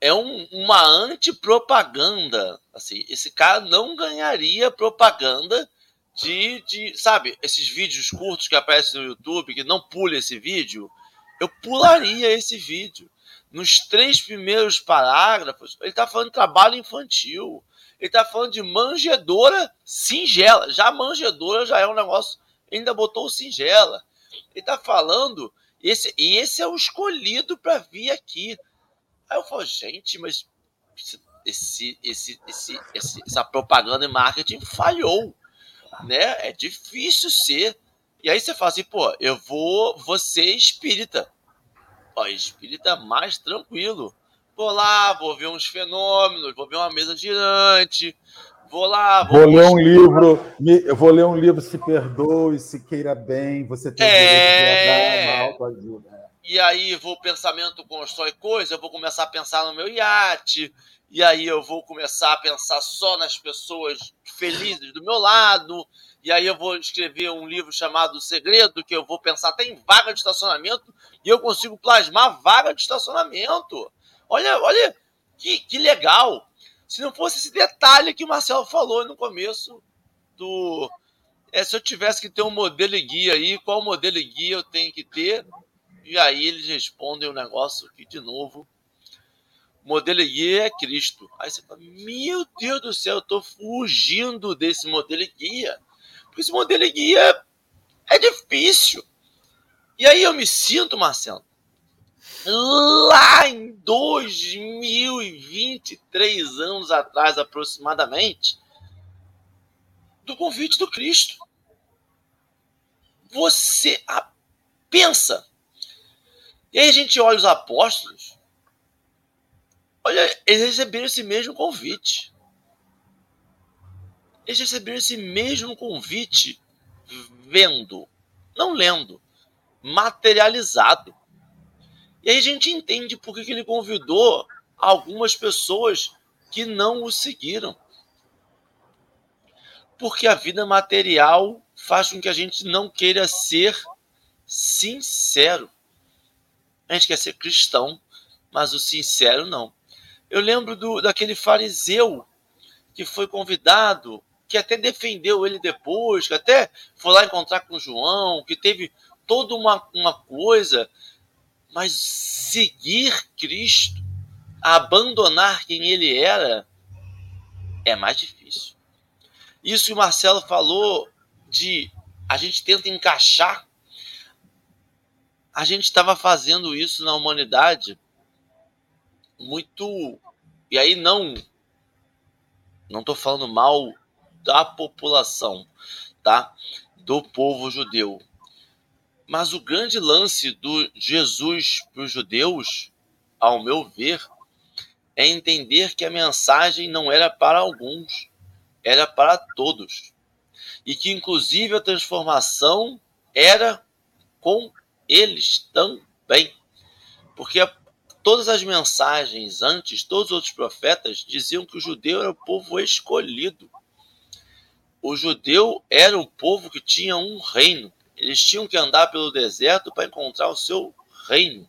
é um, uma antipropaganda. Assim, esse cara não ganharia propaganda de, de, sabe, esses vídeos curtos que aparecem no YouTube, que não pule esse vídeo, eu pularia esse vídeo. Nos três primeiros parágrafos, ele está falando de trabalho infantil. Ele está falando de manjedora singela. Já manjedora já é um negócio. Ainda botou singela. Ele está falando. Esse, e esse é o escolhido para vir aqui. Aí eu falo, gente, mas esse, esse, esse, esse, essa propaganda e marketing falhou né? É difícil ser. E aí você fala assim, pô, eu vou, ser espírita. Ó, espírita mais tranquilo. Vou lá, vou ver uns fenômenos, vou ver uma mesa girante, vou lá, vou, vou ler um livro, eu vou ler um livro, se perdoe, se queira bem, você tem é... que autoajuda. É. E aí vou pensamento constrói coisa, eu vou começar a pensar no meu iate, e aí eu vou começar a pensar só nas pessoas felizes do meu lado, e aí eu vou escrever um livro chamado O Segredo, que eu vou pensar até em vaga de estacionamento, e eu consigo plasmar vaga de estacionamento. Olha, olha que, que legal. Se não fosse esse detalhe que o Marcelo falou no começo do. É, se eu tivesse que ter um modelo e guia aí, qual modelo e guia eu tenho que ter? E aí eles respondem o um negócio que, de novo, modelo guia é Cristo. Aí você fala, meu Deus do céu, eu tô fugindo desse modelo guia. Porque esse modelo guia é difícil. E aí eu me sinto, Marcelo, lá em 2023 anos atrás, aproximadamente, do convite do Cristo. Você pensa. E aí a gente olha os apóstolos, Olha, eles receberam esse mesmo convite. Eles receberam esse mesmo convite vendo, não lendo, materializado. E aí a gente entende por que ele convidou algumas pessoas que não o seguiram. Porque a vida material faz com que a gente não queira ser sincero. A gente quer ser cristão, mas o sincero não. Eu lembro do, daquele fariseu que foi convidado, que até defendeu ele depois, que até foi lá encontrar com João, que teve toda uma, uma coisa, mas seguir Cristo, abandonar quem ele era, é mais difícil. Isso que o Marcelo falou de a gente tenta encaixar. A gente estava fazendo isso na humanidade muito. E aí não. Não estou falando mal da população, tá? Do povo judeu. Mas o grande lance do Jesus para os judeus, ao meu ver, é entender que a mensagem não era para alguns, era para todos. e que inclusive a transformação era com eles também. Porque todas as mensagens antes, todos os outros profetas diziam que o judeu era o povo escolhido. O judeu era o povo que tinha um reino. Eles tinham que andar pelo deserto para encontrar o seu reino.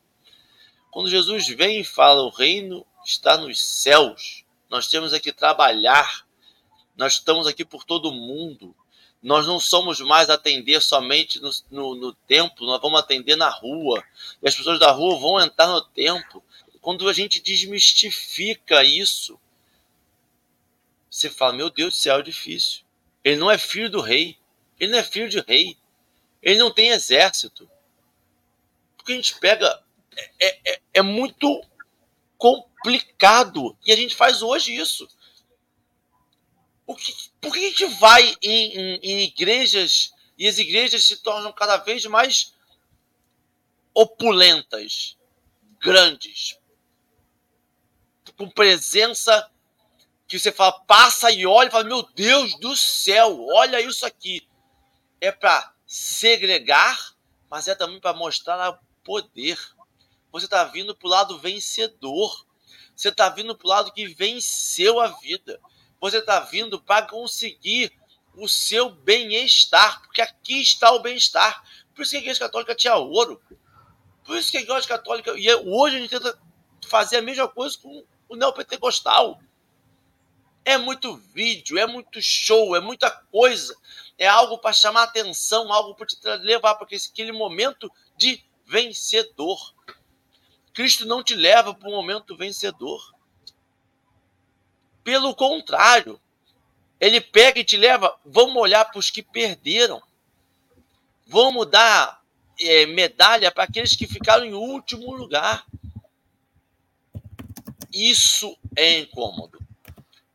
Quando Jesus vem e fala o reino está nos céus, nós temos aqui trabalhar, nós estamos aqui por todo mundo, nós não somos mais atender somente no, no, no, templo, nós vamos atender na rua. E as pessoas da rua vão entrar no templo. Quando a gente desmistifica isso, você fala: Meu Deus do céu, é difícil. Ele não é filho do rei. Ele não é filho de rei. Ele não tem exército. Porque a gente pega. É, é, é muito complicado. E a gente faz hoje isso. Que, por que a gente vai em, em, em igrejas e as igrejas se tornam cada vez mais opulentas, grandes, com presença que você fala, passa e olha e fala, meu Deus do céu, olha isso aqui. É para segregar, mas é também para mostrar poder. Você está vindo para o lado vencedor. Você está vindo para o lado que venceu a vida. Você está vindo para conseguir o seu bem-estar, porque aqui está o bem-estar. Por isso que a Igreja Católica tinha ouro. Por isso que a Igreja Católica. E hoje a gente tenta fazer a mesma coisa com o neopentecostal. É muito vídeo, é muito show, é muita coisa. É algo para chamar atenção, algo para te levar para aquele momento de vencedor. Cristo não te leva para um momento vencedor. Pelo contrário, ele pega e te leva. Vamos olhar para os que perderam. Vamos dar é, medalha para aqueles que ficaram em último lugar. Isso é incômodo.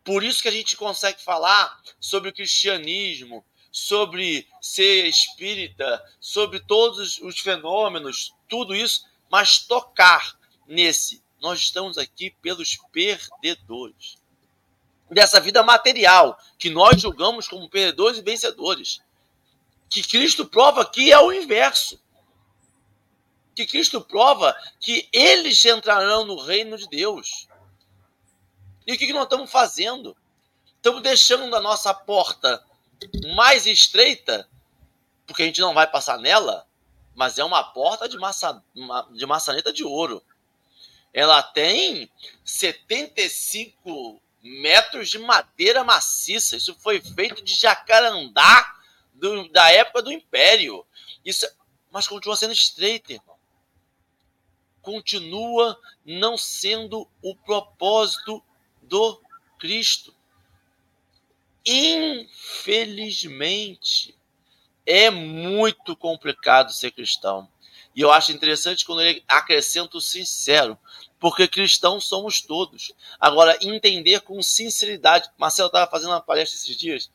Por isso que a gente consegue falar sobre o cristianismo, sobre ser espírita, sobre todos os fenômenos, tudo isso, mas tocar nesse. Nós estamos aqui pelos perdedores dessa vida material, que nós julgamos como perdedores e vencedores. Que Cristo prova que é o inverso. Que Cristo prova que eles entrarão no reino de Deus. E o que nós estamos fazendo? Estamos deixando a nossa porta mais estreita, porque a gente não vai passar nela, mas é uma porta de, maça, de maçaneta de ouro. Ela tem 75 metros de madeira maciça. Isso foi feito de jacarandá do, da época do Império. Isso, mas continua sendo estreita, irmão. Continua não sendo o propósito do Cristo. Infelizmente, é muito complicado ser cristão. E eu acho interessante quando ele acrescenta o sincero porque cristãos somos todos. Agora, entender com sinceridade. Marcelo estava fazendo uma palestra esses dias,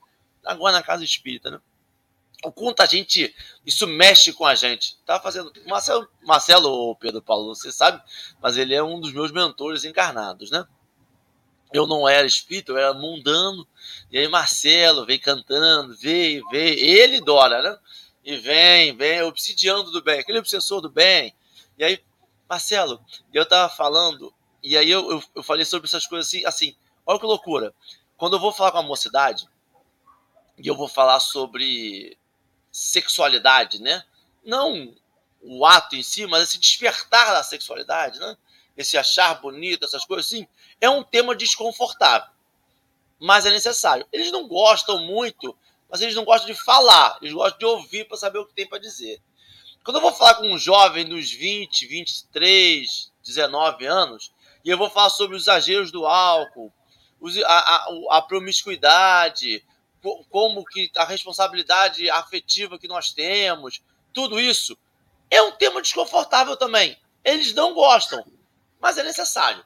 agora na Casa Espírita, né? O quanto a gente. Isso mexe com a gente. Tava fazendo. Marcelo, Marcelo ou Pedro Paulo, você sabe, mas ele é um dos meus mentores encarnados, né? Eu não era espírito, eu era mundano. E aí Marcelo vem cantando, veio, veio. Ele Dora, né? E vem, vem, obsidiando do bem, aquele obsessor do bem. E aí Marcelo, eu tava falando, e aí eu, eu, eu, falei sobre essas coisas assim, assim, olha que loucura. Quando eu vou falar com a mocidade, e eu vou falar sobre sexualidade, né? Não o ato em si, mas esse despertar da sexualidade, né? Esse achar bonito, essas coisas assim, é um tema desconfortável. Mas é necessário. Eles não gostam muito, mas eles não gostam de falar, eles gostam de ouvir para saber o que tem para dizer. Quando eu vou falar com um jovem dos 20, 23, 19 anos, e eu vou falar sobre os exageros do álcool, a, a, a promiscuidade, como que a responsabilidade afetiva que nós temos, tudo isso é um tema desconfortável também. Eles não gostam, mas é necessário.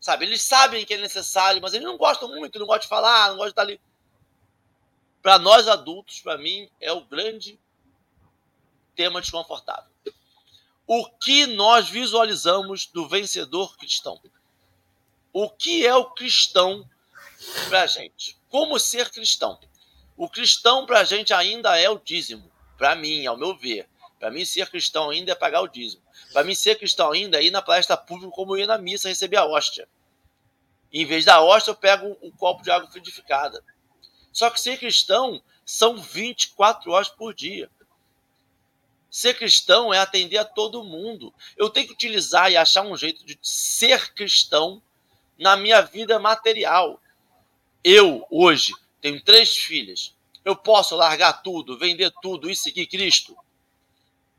Sabe, eles sabem que é necessário, mas eles não gostam muito, não gostam de falar, não gostam de estar ali. Para nós adultos, para mim, é o grande tema desconfortável. O que nós visualizamos do vencedor cristão? O que é o cristão para a gente? Como ser cristão? O cristão para a gente ainda é o dízimo. Para mim, ao meu ver. Para mim, ser cristão ainda é pagar o dízimo. Para mim, ser cristão ainda é ir na palestra pública como ir na missa receber a hóstia. em vez da hóstia, eu pego um copo de água frutificada. Só que ser cristão são 24 horas por dia. Ser cristão é atender a todo mundo. Eu tenho que utilizar e achar um jeito de ser cristão na minha vida material. Eu, hoje, tenho três filhas. Eu posso largar tudo, vender tudo e seguir Cristo?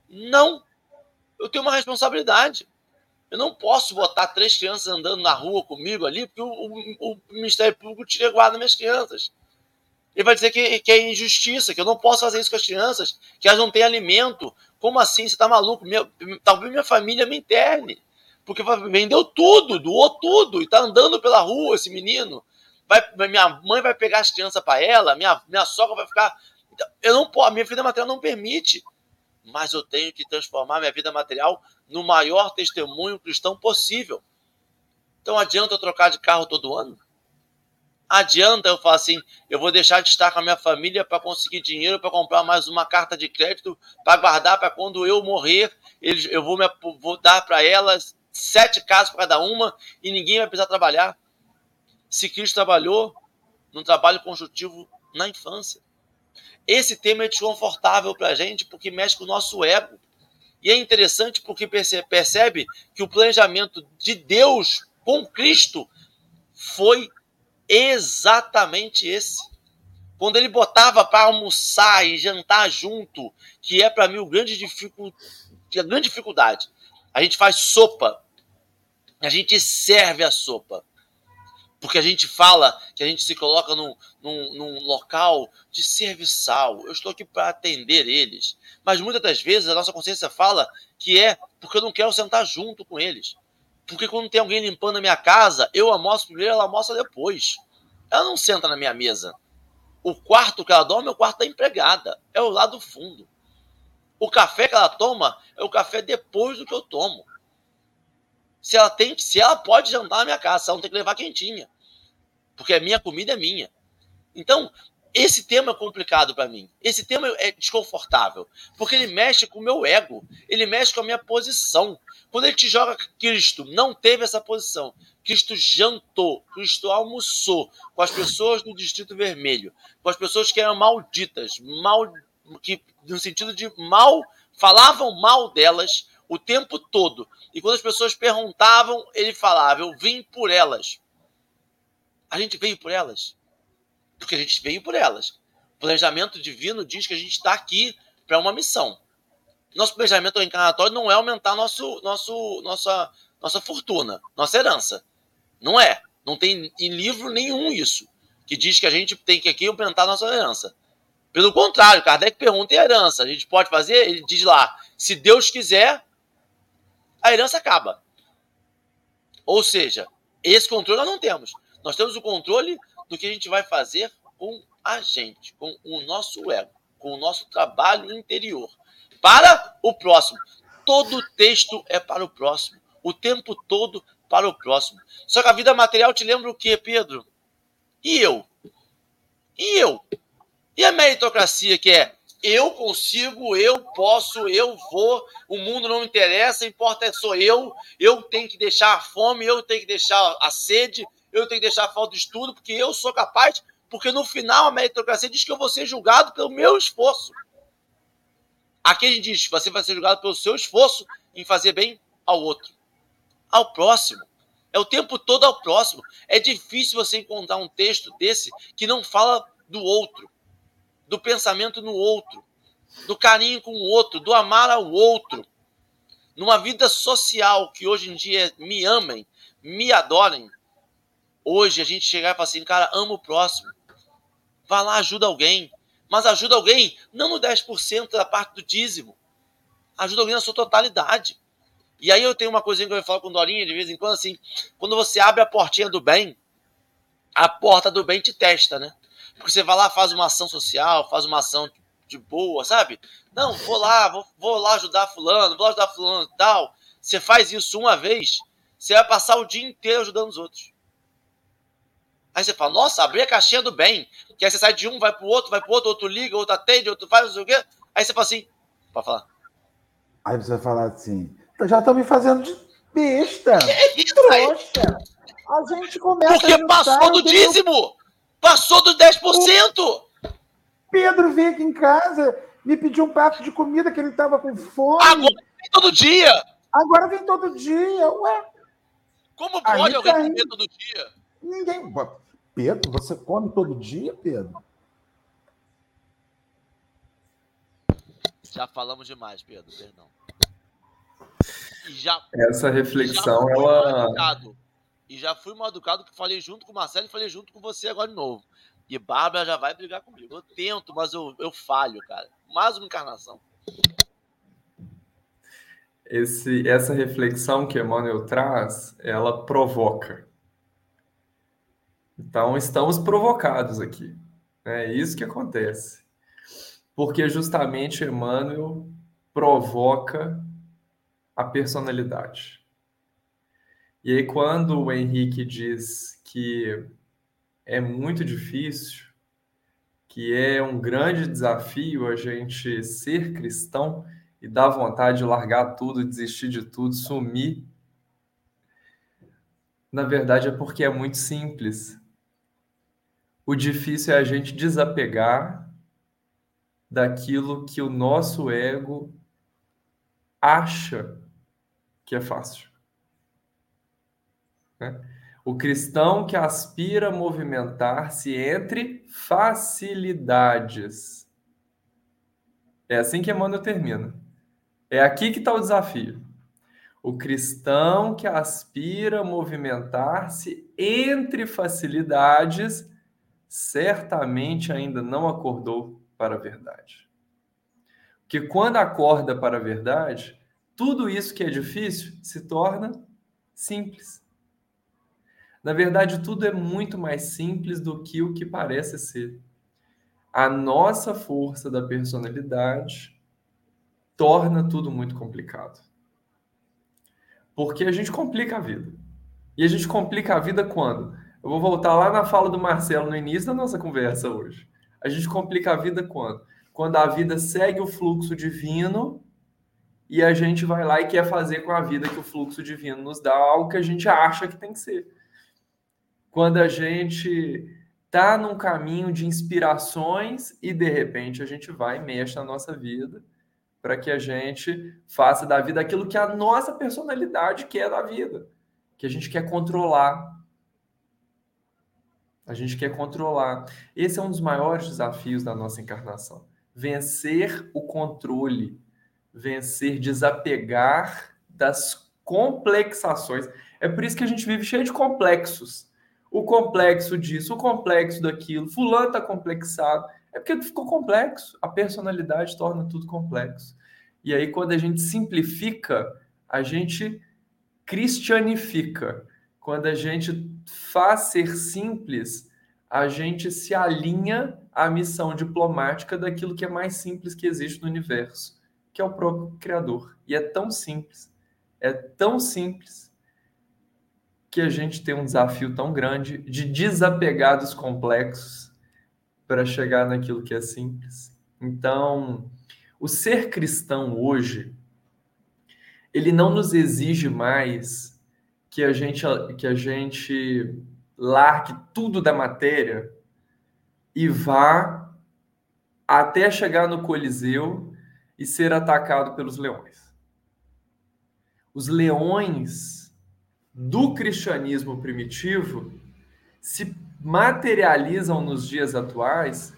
Não. Eu tenho uma responsabilidade. Eu não posso botar três crianças andando na rua comigo ali, porque o, o, o Ministério Público tira guarda minhas crianças. Ele vai dizer que, que, é injustiça, que eu não posso fazer isso com as crianças, que elas não têm alimento. Como assim? Você está maluco? Minha, talvez minha família me interne. Porque vendeu tudo, doou tudo, e está andando pela rua esse menino. Vai, minha mãe vai pegar as crianças para ela, minha, minha sogra vai ficar. Então, eu não posso, minha vida material não permite. Mas eu tenho que transformar minha vida material no maior testemunho cristão possível. Então adianta eu trocar de carro todo ano? adianta eu falar assim, eu vou deixar de estar com a minha família para conseguir dinheiro para comprar mais uma carta de crédito para guardar para quando eu morrer, eu vou, me, vou dar para elas sete casas para cada uma e ninguém vai precisar trabalhar. Se Cristo trabalhou no trabalho conjuntivo na infância. Esse tema é desconfortável para a gente porque mexe com o nosso ego. E é interessante porque percebe que o planejamento de Deus com Cristo foi exatamente esse. Quando ele botava para almoçar e jantar junto, que é para mim o grande dificu... a grande dificuldade. A gente faz sopa, a gente serve a sopa. Porque a gente fala que a gente se coloca num, num, num local de serviçal. Eu estou aqui para atender eles. Mas muitas das vezes a nossa consciência fala que é porque eu não quero sentar junto com eles. Porque quando tem alguém limpando a minha casa, eu almoço primeiro, ela almoça depois. Ela não senta na minha mesa. O quarto que ela dorme é o quarto da empregada. É o lado fundo. O café que ela toma é o café depois do que eu tomo. Se ela tem, se ela pode jantar na minha casa, ela não tem que levar quentinha. Porque a minha comida é minha. Então, esse tema é complicado para mim. Esse tema é desconfortável, porque ele mexe com o meu ego, ele mexe com a minha posição. Quando ele te joga Cristo, não teve essa posição. Cristo jantou, Cristo almoçou com as pessoas do Distrito Vermelho, com as pessoas que eram malditas, mal, que no sentido de mal, falavam mal delas o tempo todo. E quando as pessoas perguntavam, ele falava: Eu vim por elas. A gente veio por elas porque a gente veio por elas. O planejamento divino diz que a gente está aqui para uma missão. Nosso planejamento reencarnatório não é aumentar nosso, nosso, nossa, nossa fortuna, nossa herança. Não é. Não tem em livro nenhum isso que diz que a gente tem que aqui aumentar nossa herança. Pelo contrário, Kardec pergunta em herança. A gente pode fazer? Ele diz lá: se Deus quiser, a herança acaba. Ou seja, esse controle nós não temos. Nós temos o controle do que a gente vai fazer com a gente, com o nosso ego, com o nosso trabalho interior. Para o próximo. Todo texto é para o próximo. O tempo todo para o próximo. Só que a vida material te lembra o quê, Pedro? E eu? E eu? E a meritocracia que é eu consigo, eu posso, eu vou, o mundo não me interessa, importa é sou eu, eu tenho que deixar a fome, eu tenho que deixar a sede, eu tenho que deixar a falta de estudo, porque eu sou capaz, porque no final a meritocracia diz que eu vou ser julgado pelo meu esforço. Aqui a gente diz, você vai ser julgado pelo seu esforço em fazer bem ao outro, ao próximo. É o tempo todo ao próximo. É difícil você encontrar um texto desse que não fala do outro, do pensamento no outro, do carinho com o outro, do amar ao outro. Numa vida social que hoje em dia me amem, me adorem, Hoje a gente chegar e falar assim, cara, ama o próximo. Vá lá, ajuda alguém. Mas ajuda alguém não no 10% da parte do dízimo. Ajuda alguém na sua totalidade. E aí eu tenho uma coisinha que eu falo com Dorinha de vez em quando, assim, quando você abre a portinha do bem, a porta do bem te testa, né? Porque você vai lá, faz uma ação social, faz uma ação de boa, sabe? Não, vou lá, vou, vou lá ajudar fulano, vou ajudar fulano e tal. Você faz isso uma vez, você vai passar o dia inteiro ajudando os outros. Aí você fala, nossa, abri a caixinha do bem. Que aí você sai de um, vai pro outro, vai pro outro, outro liga, outro atende, outro faz, não sei o quê. Aí você fala assim, pode falar. Aí você vai falar assim, já estão me fazendo de besta. É isso aí. Trouxa. A gente começa Porque a juntar, passou do dízimo! Passou dos 10%! Pedro veio aqui em casa, me pediu um prato de comida que ele estava com fome. Agora vem todo dia! Agora vem todo dia. Ué, Como pode alguém tá comer todo dia? ninguém. Pedro, você come todo dia, Pedro? Já falamos demais, Pedro, perdão. E já, Essa reflexão, ela. educado. E já fui mal educado que falei junto com o Marcelo e falei junto com você agora de novo. E Bárbara já vai brigar comigo. Eu tento, mas eu, eu falho, cara. Mais uma encarnação. Esse, essa reflexão que Emmanuel traz, ela provoca. Então, estamos provocados aqui. É isso que acontece. Porque justamente Emmanuel provoca a personalidade. E aí, quando o Henrique diz que é muito difícil, que é um grande desafio a gente ser cristão, e dá vontade de largar tudo, desistir de tudo, sumir. Na verdade, é porque é muito simples. O difícil é a gente desapegar daquilo que o nosso ego acha que é fácil. Né? O cristão que aspira a movimentar-se entre facilidades. É assim que Emmanuel termina. É aqui que está o desafio. O cristão que aspira a movimentar-se entre facilidades certamente ainda não acordou para a verdade. Porque quando acorda para a verdade, tudo isso que é difícil se torna simples. Na verdade, tudo é muito mais simples do que o que parece ser. A nossa força da personalidade torna tudo muito complicado. Porque a gente complica a vida. E a gente complica a vida quando? Eu vou voltar lá na fala do Marcelo no início da nossa conversa hoje. A gente complica a vida quando? Quando a vida segue o fluxo divino e a gente vai lá e quer fazer com a vida que o fluxo divino nos dá algo que a gente acha que tem que ser. Quando a gente tá num caminho de inspirações e de repente a gente vai e mexe na nossa vida para que a gente faça da vida aquilo que a nossa personalidade quer da vida, que a gente quer controlar. A gente quer controlar. Esse é um dos maiores desafios da nossa encarnação. Vencer o controle, vencer, desapegar das complexações. É por isso que a gente vive cheio de complexos. O complexo disso, o complexo daquilo. Fulano está complexado. É porque ficou complexo. A personalidade torna tudo complexo. E aí, quando a gente simplifica, a gente cristianifica. Quando a gente faz ser simples, a gente se alinha à missão diplomática daquilo que é mais simples que existe no universo, que é o próprio Criador. E é tão simples, é tão simples, que a gente tem um desafio tão grande de desapegar dos complexos para chegar naquilo que é simples. Então, o ser cristão hoje, ele não nos exige mais que a gente que a gente largue tudo da matéria e vá até chegar no Coliseu e ser atacado pelos leões. Os leões do cristianismo primitivo se materializam nos dias atuais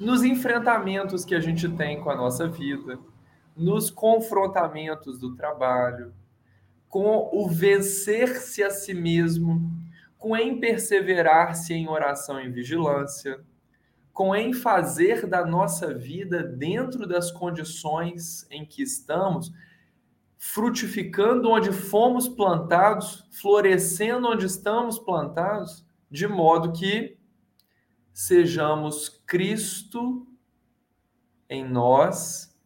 nos enfrentamentos que a gente tem com a nossa vida, nos confrontamentos do trabalho, com o vencer-se a si mesmo, com em perseverar-se em oração e vigilância, com em fazer da nossa vida dentro das condições em que estamos, frutificando onde fomos plantados, florescendo onde estamos plantados, de modo que sejamos Cristo em nós,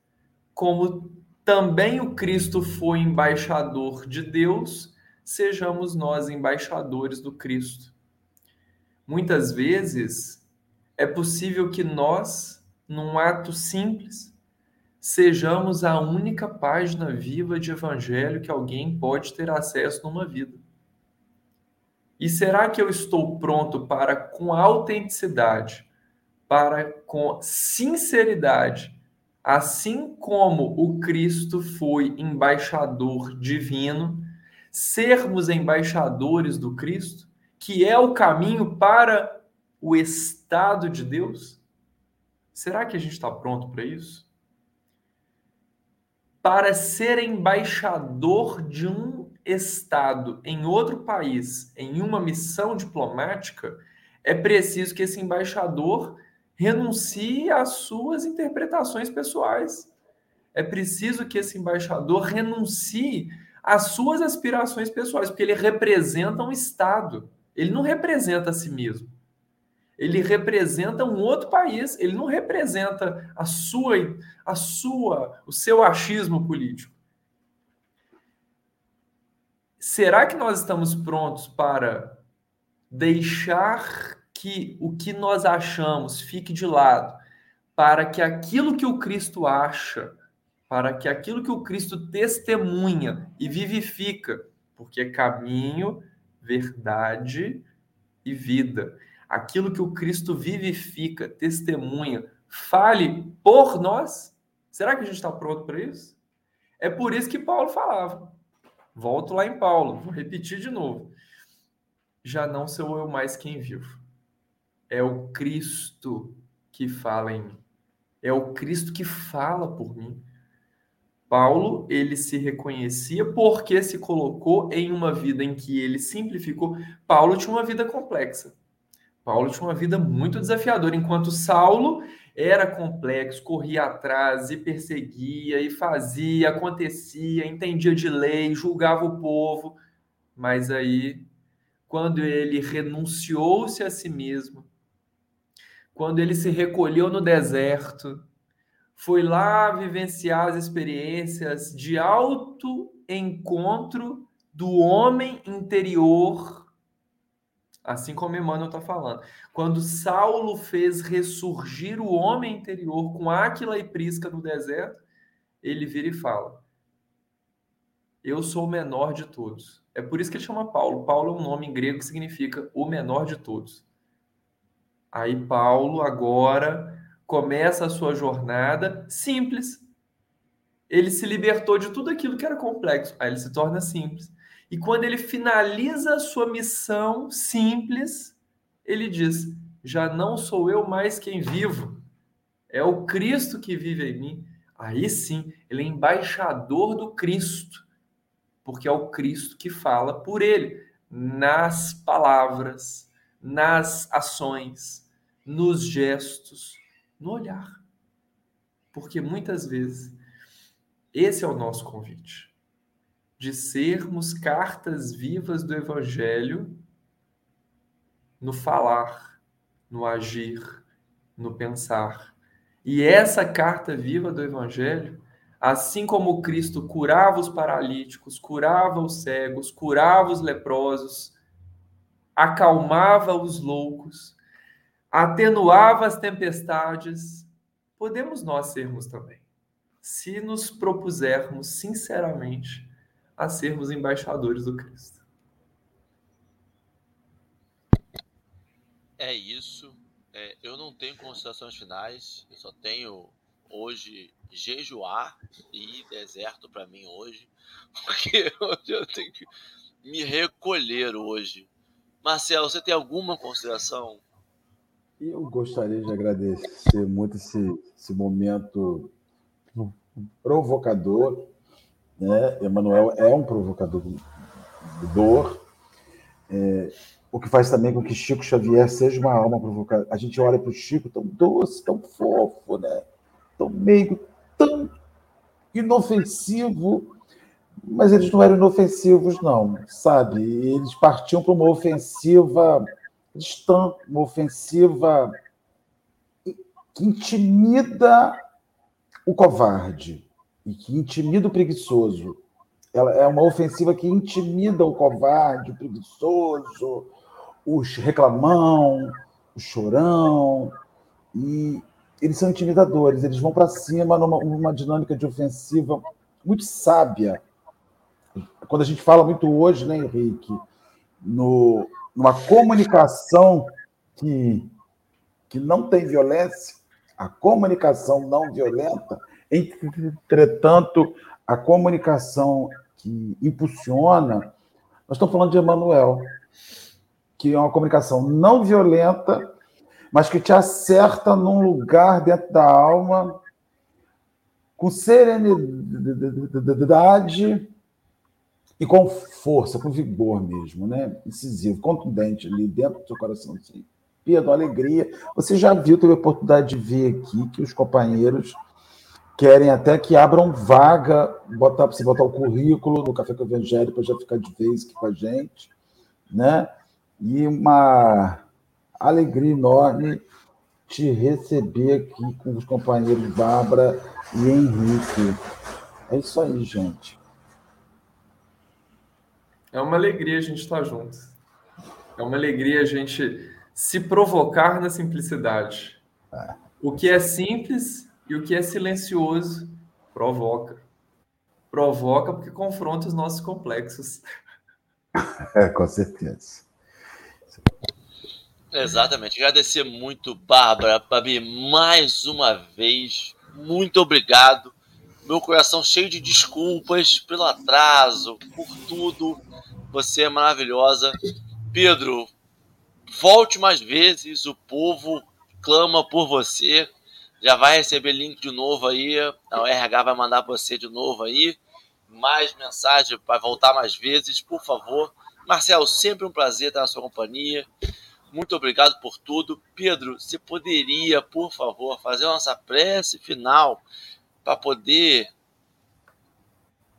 como também o Cristo foi embaixador de Deus, sejamos nós embaixadores do Cristo. Muitas vezes é possível que nós, num ato simples, sejamos a única página viva de evangelho que alguém pode ter acesso numa vida. E será que eu estou pronto para, com autenticidade, para com sinceridade, assim como o Cristo foi embaixador divino, sermos embaixadores do Cristo, que é o caminho para o estado de Deus? Será que a gente está pronto para isso? Para ser embaixador de um Estado em outro país, em uma missão diplomática, é preciso que esse embaixador renuncie às suas interpretações pessoais. É preciso que esse embaixador renuncie às suas aspirações pessoais, porque ele representa um Estado. Ele não representa a si mesmo ele representa um outro país, ele não representa a sua, a sua, o seu achismo político. Será que nós estamos prontos para deixar que o que nós achamos fique de lado, para que aquilo que o Cristo acha, para que aquilo que o Cristo testemunha e vivifica, porque é caminho, verdade e vida aquilo que o Cristo vivifica, testemunha, fale por nós? Será que a gente está pronto para isso? É por isso que Paulo falava. Volto lá em Paulo, vou repetir de novo. Já não sou eu mais quem vivo. É o Cristo que fala em mim. É o Cristo que fala por mim. Paulo, ele se reconhecia porque se colocou em uma vida em que ele simplificou. Paulo tinha uma vida complexa. Paulo tinha uma vida muito desafiadora, enquanto Saulo era complexo, corria atrás e perseguia e fazia, acontecia, entendia de lei, julgava o povo. Mas aí, quando ele renunciou-se a si mesmo, quando ele se recolheu no deserto, foi lá vivenciar as experiências de alto encontro do homem interior Assim como Emmanuel está falando. Quando Saulo fez ressurgir o homem interior com Áquila e Prisca no deserto, ele vira e fala: Eu sou o menor de todos. É por isso que ele chama Paulo. Paulo é um nome em grego que significa o menor de todos. Aí Paulo agora começa a sua jornada simples. Ele se libertou de tudo aquilo que era complexo. Aí ele se torna simples. E quando ele finaliza a sua missão simples, ele diz: Já não sou eu mais quem vivo, é o Cristo que vive em mim. Aí sim, ele é embaixador do Cristo, porque é o Cristo que fala por ele, nas palavras, nas ações, nos gestos, no olhar. Porque muitas vezes esse é o nosso convite de sermos cartas vivas do Evangelho no falar, no agir, no pensar. E essa carta viva do Evangelho, assim como Cristo curava os paralíticos, curava os cegos, curava os leprosos, acalmava os loucos, atenuava as tempestades, podemos nós sermos também, se nos propusermos sinceramente a sermos embaixadores do Cristo. É isso. É, eu não tenho considerações finais. Eu só tenho hoje jejuar e deserto para mim hoje, porque hoje eu tenho que me recolher hoje. Marcelo, você tem alguma consideração? Eu gostaria de agradecer muito esse, esse momento provocador né? Emanuel é um provocador é, o que faz também com que Chico Xavier seja uma alma provocada. A gente olha para o Chico tão doce, tão fofo, né? tão meigo, tão inofensivo, mas eles não eram inofensivos, não, sabe? Eles partiam para uma ofensiva estão uma ofensiva que intimida o covarde, e que intimida o preguiçoso. Ela é uma ofensiva que intimida o covarde, o preguiçoso, o reclamão, o chorão, e eles são intimidadores, eles vão para cima numa, numa dinâmica de ofensiva muito sábia. Quando a gente fala muito hoje, né, Henrique, no, numa comunicação que, que não tem violência, a comunicação não violenta, entretanto, a comunicação que impulsiona, nós estamos falando de Emmanuel, que é uma comunicação não violenta, mas que te acerta num lugar dentro da alma, com serenidade e com força, com vigor mesmo, né? Incisivo, contundente ali dentro do seu coração. Assim. Pedro, alegria. Você já viu, teve a oportunidade de ver aqui que os companheiros querem até que abram vaga, botar para você botar o currículo no Café com o Evangelho para já ficar de vez aqui com a gente, né? E uma alegria enorme te receber aqui com os companheiros Bárbara e Henrique. É isso aí, gente. É uma alegria a gente estar junto. É uma alegria a gente se provocar na simplicidade. É. O que é simples e o que é silencioso provoca. Provoca porque confronta os nossos complexos. É, com certeza. Exatamente. Agradecer muito, Bárbara, Babi, mais uma vez. Muito obrigado. Meu coração cheio de desculpas pelo atraso, por tudo. Você é maravilhosa. Pedro, volte mais vezes. O povo clama por você. Já vai receber link de novo aí. A RH vai mandar você de novo aí. Mais mensagem para voltar mais vezes, por favor. Marcelo, sempre um prazer estar na sua companhia. Muito obrigado por tudo. Pedro, você poderia, por favor, fazer a nossa prece final para poder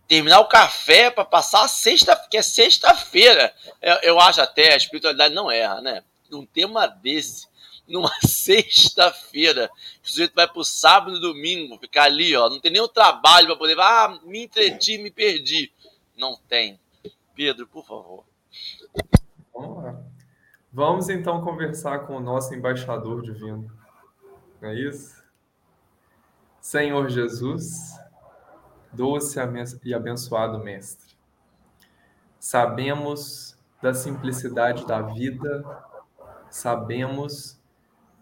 terminar o café para passar a sexta, que é sexta-feira. Eu, eu, acho até, a espiritualidade não erra, né? Um tema desse, numa sexta-feira, o sujeito vai para o sábado e domingo, ficar ali, ó, não tem nenhum trabalho para poder, ah, me entreti, me perdi. Não tem. Pedro, por favor. Vamos lá. Vamos então conversar com o nosso embaixador divino. Não é isso? Senhor Jesus, doce e abençoado Mestre. Sabemos da simplicidade da vida, sabemos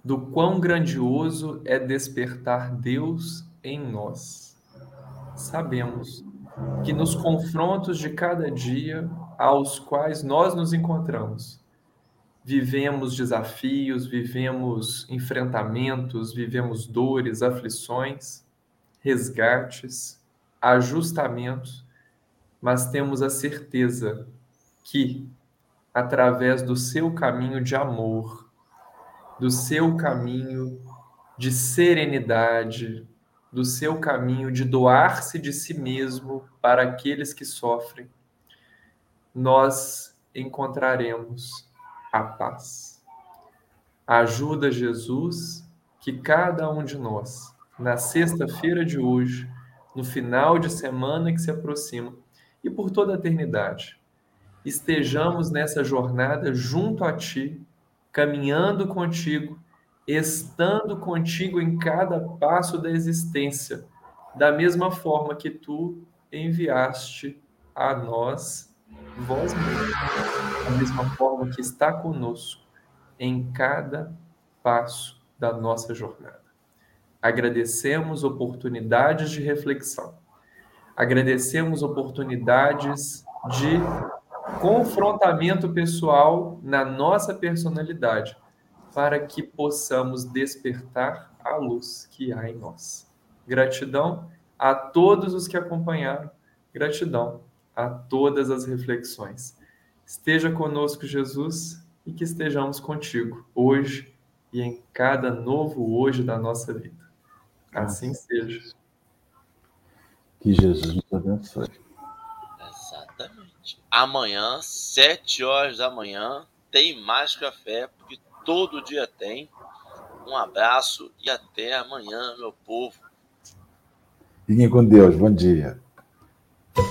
do quão grandioso é despertar Deus em nós. Sabemos que nos confrontos de cada dia aos quais nós nos encontramos, vivemos desafios, vivemos enfrentamentos, vivemos dores, aflições, resgates, ajustamentos, mas temos a certeza que, através do seu caminho de amor, do seu caminho de serenidade, do seu caminho de doar-se de si mesmo para aqueles que sofrem, nós encontraremos a paz. Ajuda Jesus que cada um de nós, na sexta-feira de hoje, no final de semana que se aproxima e por toda a eternidade. Estejamos nessa jornada junto a Ti, caminhando contigo, estando contigo em cada passo da existência, da mesma forma que Tu enviaste a nós, vós mesmos, da mesma forma que está conosco em cada passo da nossa jornada. Agradecemos oportunidades de reflexão. Agradecemos oportunidades de confrontamento pessoal na nossa personalidade, para que possamos despertar a luz que há em nós. Gratidão a todos os que acompanharam, gratidão a todas as reflexões. Esteja conosco, Jesus, e que estejamos contigo hoje e em cada novo hoje da nossa vida. Assim seja. Que Jesus nos abençoe. Exatamente. Amanhã, sete horas da manhã, tem mais café, porque todo dia tem. Um abraço e até amanhã, meu povo. Fiquem com Deus. Bom dia.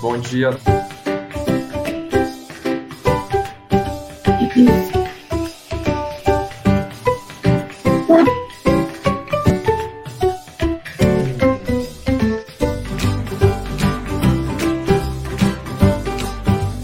Bom dia.